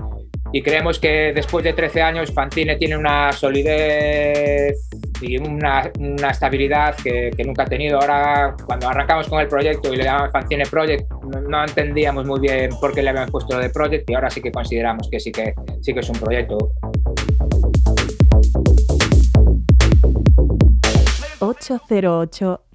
Y creemos que después de 13 años Fantine tiene una solidez y una, una estabilidad que, que, nunca ha tenido. Ahora, cuando arrancamos con el proyecto y le llamamos Fantine Project, no, no, entendíamos muy bien por qué le habíamos puesto lo de Project y ahora sí que consideramos que sí que, sí que es un proyecto. 808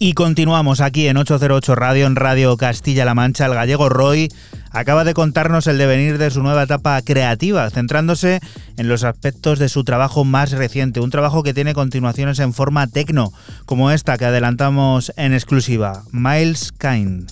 Y continuamos aquí en 808 Radio, en Radio Castilla-La Mancha. El gallego Roy acaba de contarnos el devenir de su nueva etapa creativa, centrándose en los aspectos de su trabajo más reciente, un trabajo que tiene continuaciones en forma tecno, como esta que adelantamos en exclusiva, Miles Kind.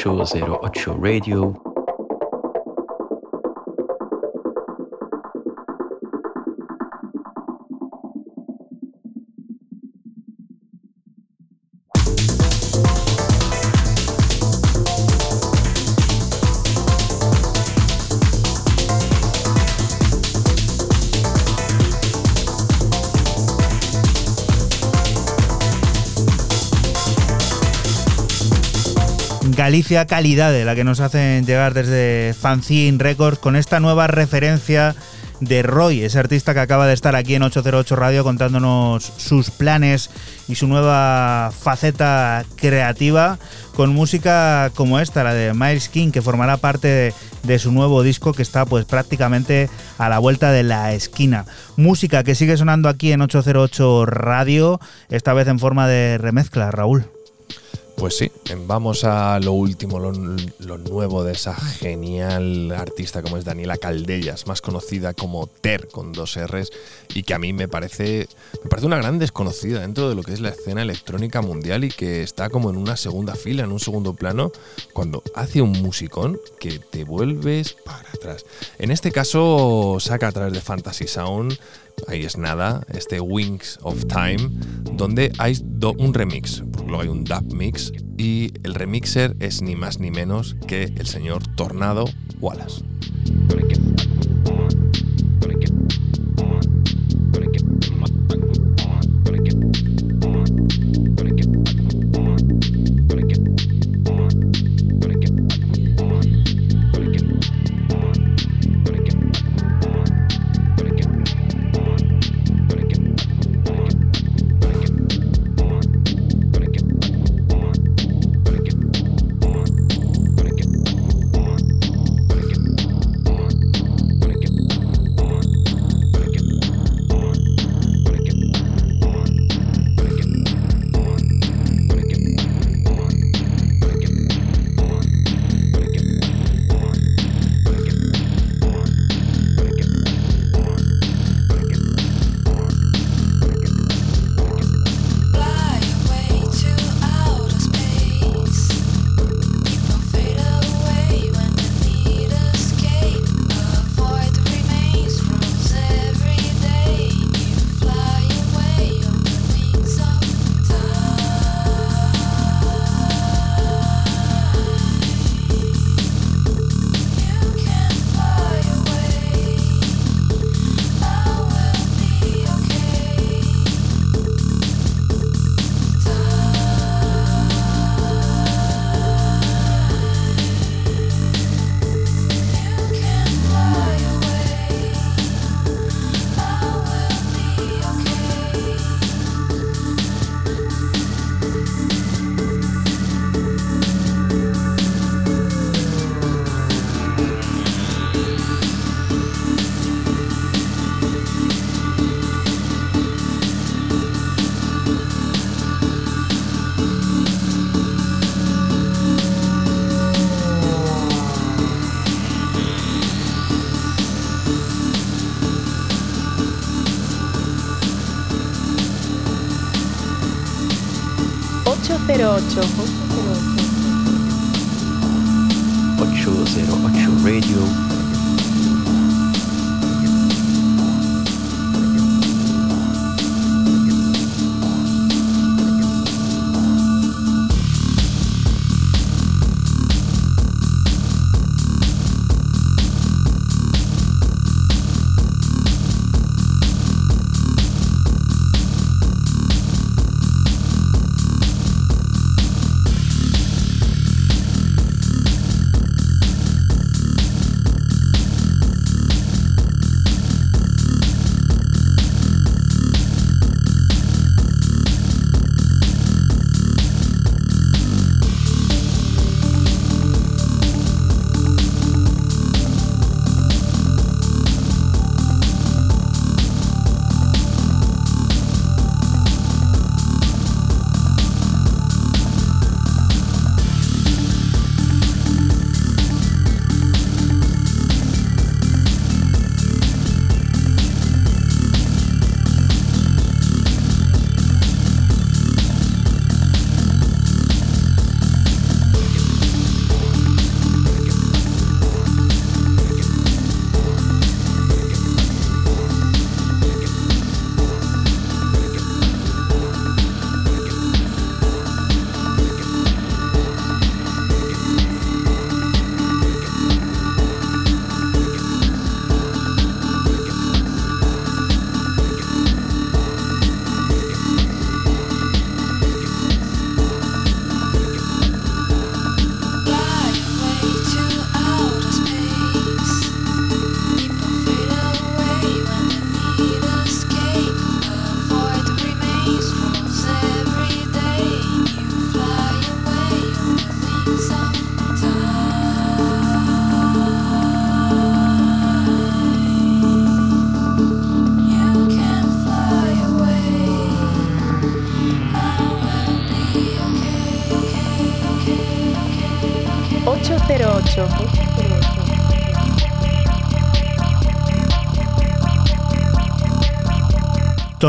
808 Radio Galicia calidad de la que nos hacen llegar desde Fanzine Records con esta nueva referencia de Roy, ese artista que acaba de estar aquí en 808 Radio contándonos sus planes y su nueva faceta creativa con música como esta, la de Miles King, que formará parte de, de, su nuevo disco que está pues prácticamente a la vuelta de la esquina. Música que sigue sonando aquí en 808 Radio, esta vez en forma de remezcla, Raúl. Pues sí, vamos a lo último, lo, nuevo de esa genial artista como es Daniela Caldellas, más conocida como Ter con dos R's y que a mí me parece, me parece una gran desconocida dentro de lo que es la escena electrónica mundial y que está como en una segunda fila, en un segundo plano, cuando hace un musicón que te vuelves para atrás. En este caso saca a través de Fantasy Sound ahí es nada, este Wings of Time, donde hay un remix, porque luego hay un dub mix, y el remixer es ni más ni menos que el señor Tornado Wallace.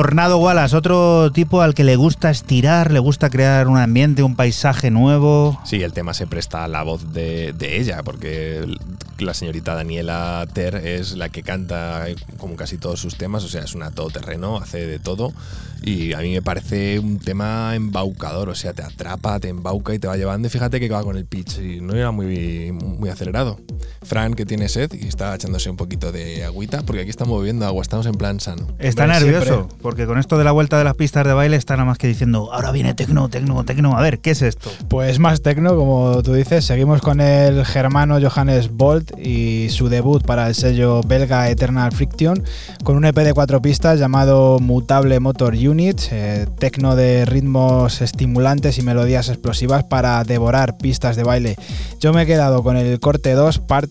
Tornado Wallace, otro tipo al que le gusta estirar, le gusta crear un ambiente, un paisaje nuevo. Sí, el tema se presta a la voz de, de ella, porque la señorita Daniela Ter es la que canta como casi todos sus temas, o sea, es una todoterreno, hace de todo. Y a mí me parece un tema embaucador, o sea, te atrapa, te embauca y te va llevando. Fíjate que va con el pitch y no era muy, muy acelerado. Fran, que tiene sed y está echándose un poquito de agüita, porque aquí estamos bebiendo agua, estamos en plan sano. Está Hombre, nervioso, siempre. porque con esto de la vuelta de las pistas de baile está nada más que diciendo, ahora viene tecno, tecno, tecno. A ver, ¿qué es esto? Pues más tecno, como tú dices. Seguimos con el germano Johannes Bolt y su debut para el sello belga Eternal Friction, con un EP de cuatro pistas llamado Mutable Motor Unit, eh, tecno de ritmos estimulantes y melodías explosivas para devorar pistas de baile. Yo me he quedado con el corte 2, parte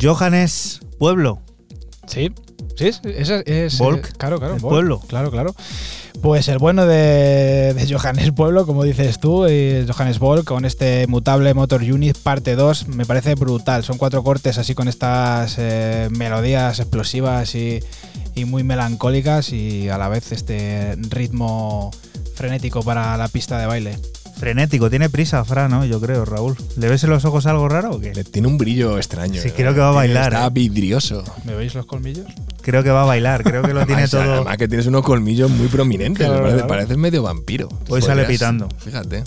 Johannes Pueblo. Sí, sí, es, Volk, eh, claro, claro, el Volk, pueblo. Claro, claro. Pues el bueno de, de Johannes Pueblo, como dices tú, y Johannes Ball, con este mutable Motor Unit parte 2, me parece brutal. Son cuatro cortes así con estas eh, melodías explosivas y, y muy melancólicas y a la vez este ritmo frenético para la pista de baile. Frenético, tiene prisa, Fran, ¿no? Yo creo, Raúl. ¿Le ves en los ojos algo raro o qué? Tiene un brillo extraño. Sí, creo que va a bailar. Está ¿eh? vidrioso. ¿Me veis los colmillos? Creo que va a bailar, creo que lo tiene Además, todo. Además que tienes unos colmillos muy prominentes. Claro, parece, claro. pareces medio vampiro. Hoy sale pitando. Fíjate.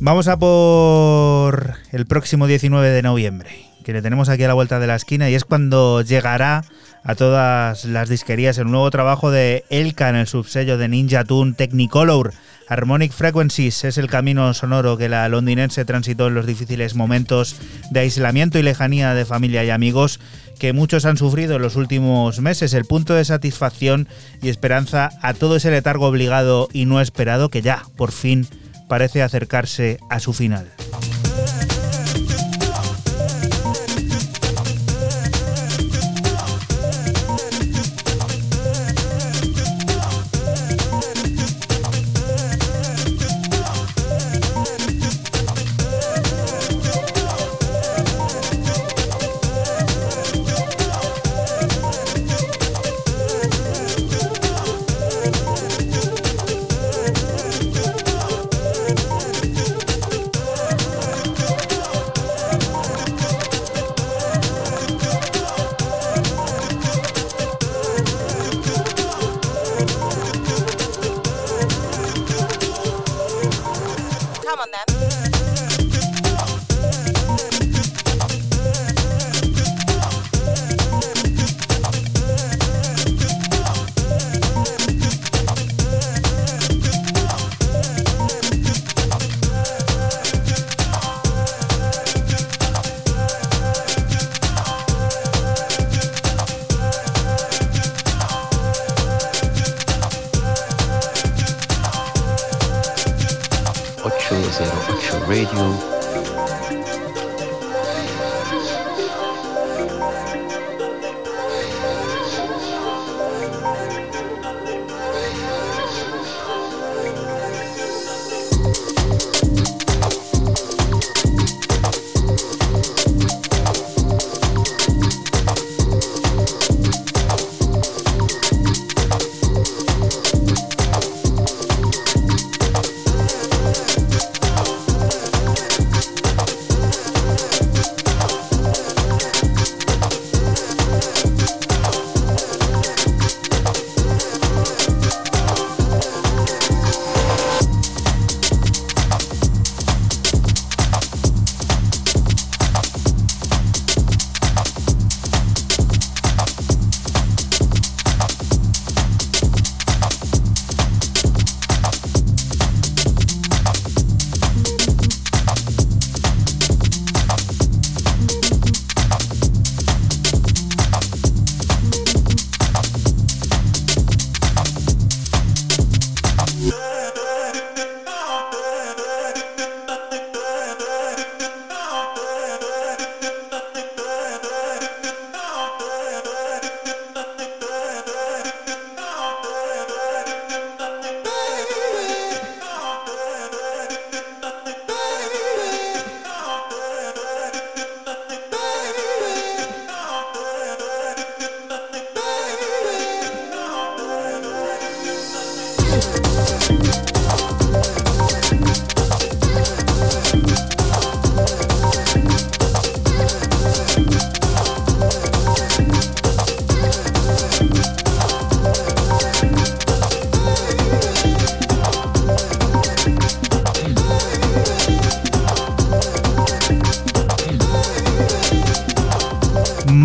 Vamos a por el próximo 19 de noviembre, que le tenemos aquí a la vuelta de la esquina y es cuando llegará a todas las disquerías el nuevo trabajo de Elka en el subsello de Ninja Tune Technicolor. Harmonic Frequencies es el camino sonoro que la londinense transitó en los difíciles momentos de aislamiento y lejanía de familia y amigos que muchos han sufrido en los últimos meses. El punto de satisfacción y esperanza a todo ese letargo obligado y no esperado que ya, por fin, parece acercarse a su final.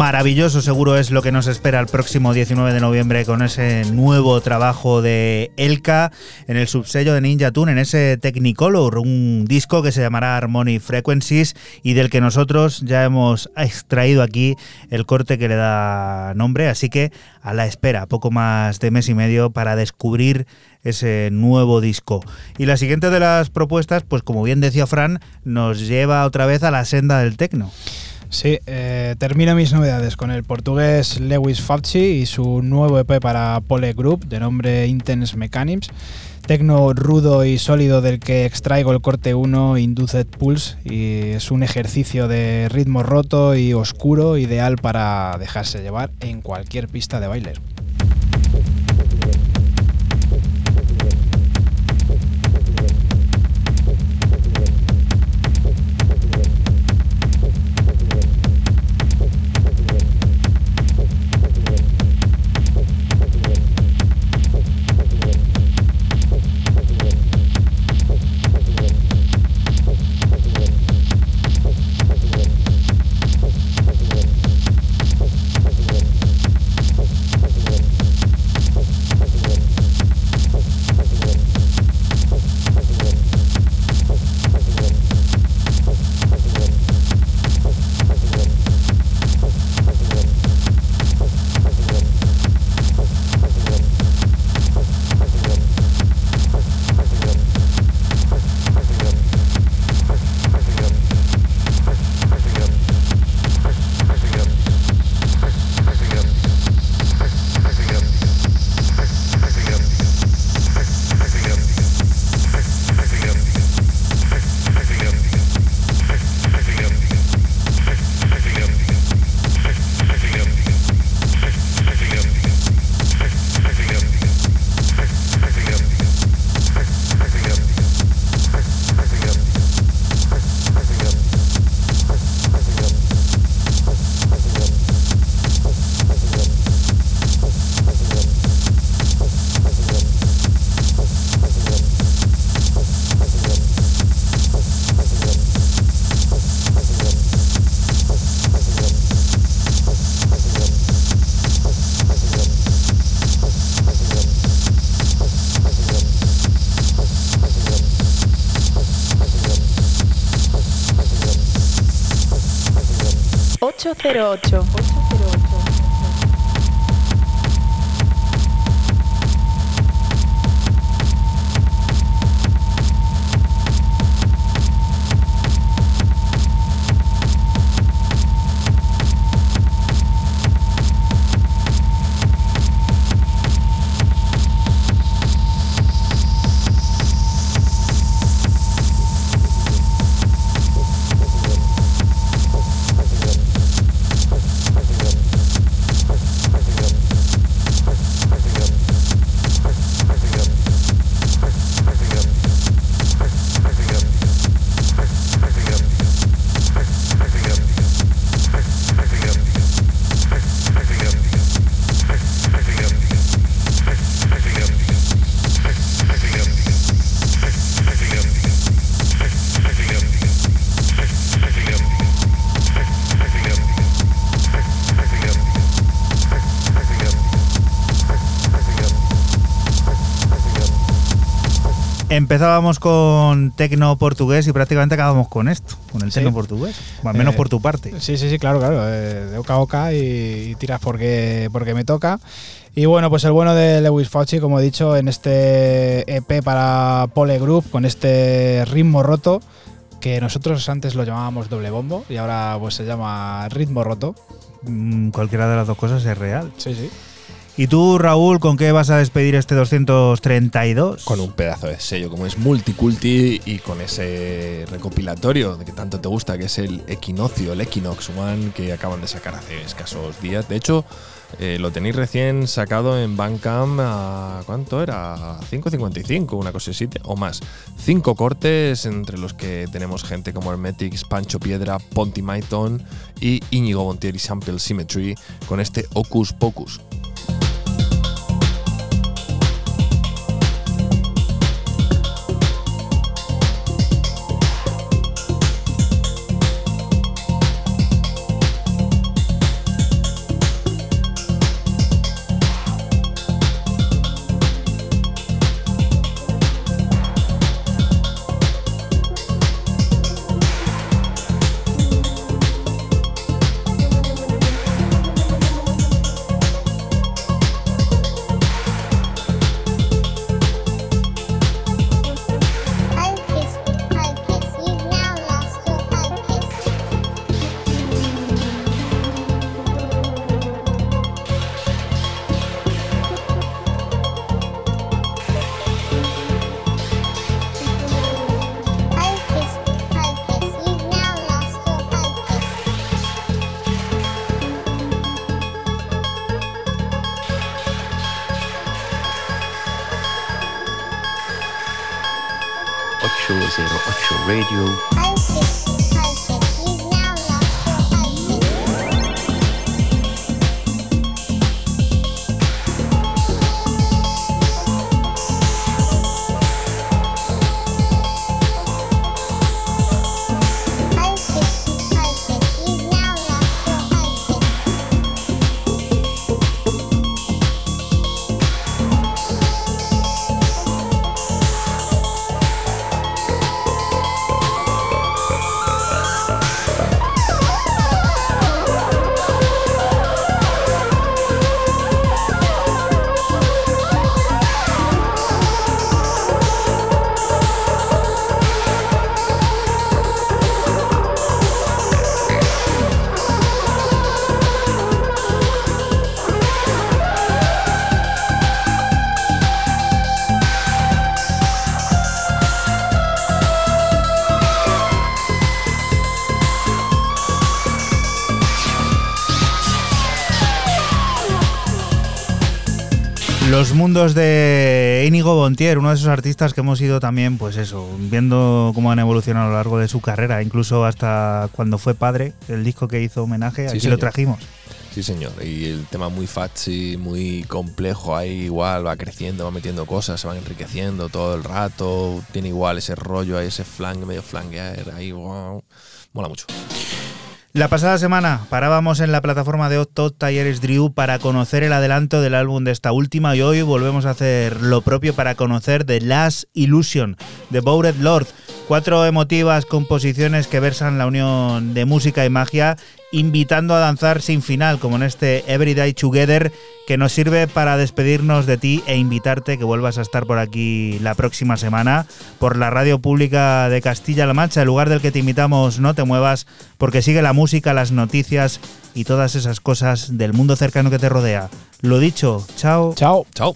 Maravilloso seguro es lo que nos espera el próximo 19 de noviembre con ese nuevo trabajo de Elka en el subsello de Ninja Tune, en ese Technicolor, un disco que se llamará Harmony Frequencies y del que nosotros ya hemos extraído aquí el corte que le da nombre, así que a la espera, poco más de mes y medio para descubrir ese nuevo disco. Y la siguiente de las propuestas, pues como bien decía Fran, nos lleva otra vez a la senda del tecno. Sí, eh, termino mis novedades con el portugués Lewis Fauci y su nuevo EP para Pole Group de nombre Intense Mechanics. Tecno rudo y sólido del que extraigo el corte 1 Induced Pulse y es un ejercicio de ritmo roto y oscuro ideal para dejarse llevar en cualquier pista de baile. 808. Empezábamos con tecno portugués y prácticamente acabamos con esto, con el Sí. tecno portugués, o al menos Eh, por tu parte. Sí, sí, sí, claro, claro. eh, de oca a oca y, y tiras porque, porque me toca. Y bueno, pues el bueno de Lewis Fauci, como he dicho, en este EP para Pole Group, con este ritmo roto, que nosotros antes lo llamábamos doble bombo y ahora pues se llama ritmo roto. Mm, cualquiera de las dos cosas es real. Sí, sí. ¿Y tú, Raúl, con qué vas a despedir este 232? Con un pedazo de sello, como es Multiculti y con ese recopilatorio de que tanto te gusta, que es el Equinoccio, el Equinox One, que acaban de sacar hace escasos días. De hecho, eh, lo tenéis recién sacado en Bandcamp a. ¿Cuánto era? A 5.55, una cosa así, o más. Cinco cortes, entre los que tenemos gente como Hermetics, Pancho Piedra, Ponty Maiton y Íñigo Bontieri Sample Symmetry con este Ocus Pocus. Mundos de Íñigo Bontier, uno de esos artistas que hemos ido también, pues eso, viendo cómo han evolucionado a lo largo de su carrera, incluso hasta cuando fue padre, el disco que hizo homenaje, Sí, aquí lo trajimos. Sí, señor. Y el tema muy fachi, muy complejo, ahí igual va creciendo, va metiendo cosas, se van enriqueciendo todo el rato. Tiene igual ese rollo ahí, ese flank, medio flanquear, ahí, wow. Mola mucho. La pasada semana parábamos en la plataforma de Otto Talleres Drew para conocer el adelanto del álbum de esta última y hoy volvemos a hacer lo propio para conocer The Last Illusion de Bowred Lord. Cuatro emotivas composiciones que versan la unión de música y magia, invitando a danzar sin final, como en este Everyday Together, que nos sirve para despedirnos de ti e invitarte que vuelvas a estar por aquí la próxima semana por la radio pública de Castilla-La Mancha, el lugar del que te invitamos, no te muevas, porque sigue la música, las noticias y todas esas cosas del mundo cercano que te rodea. Lo dicho, chao. Chao. Chao.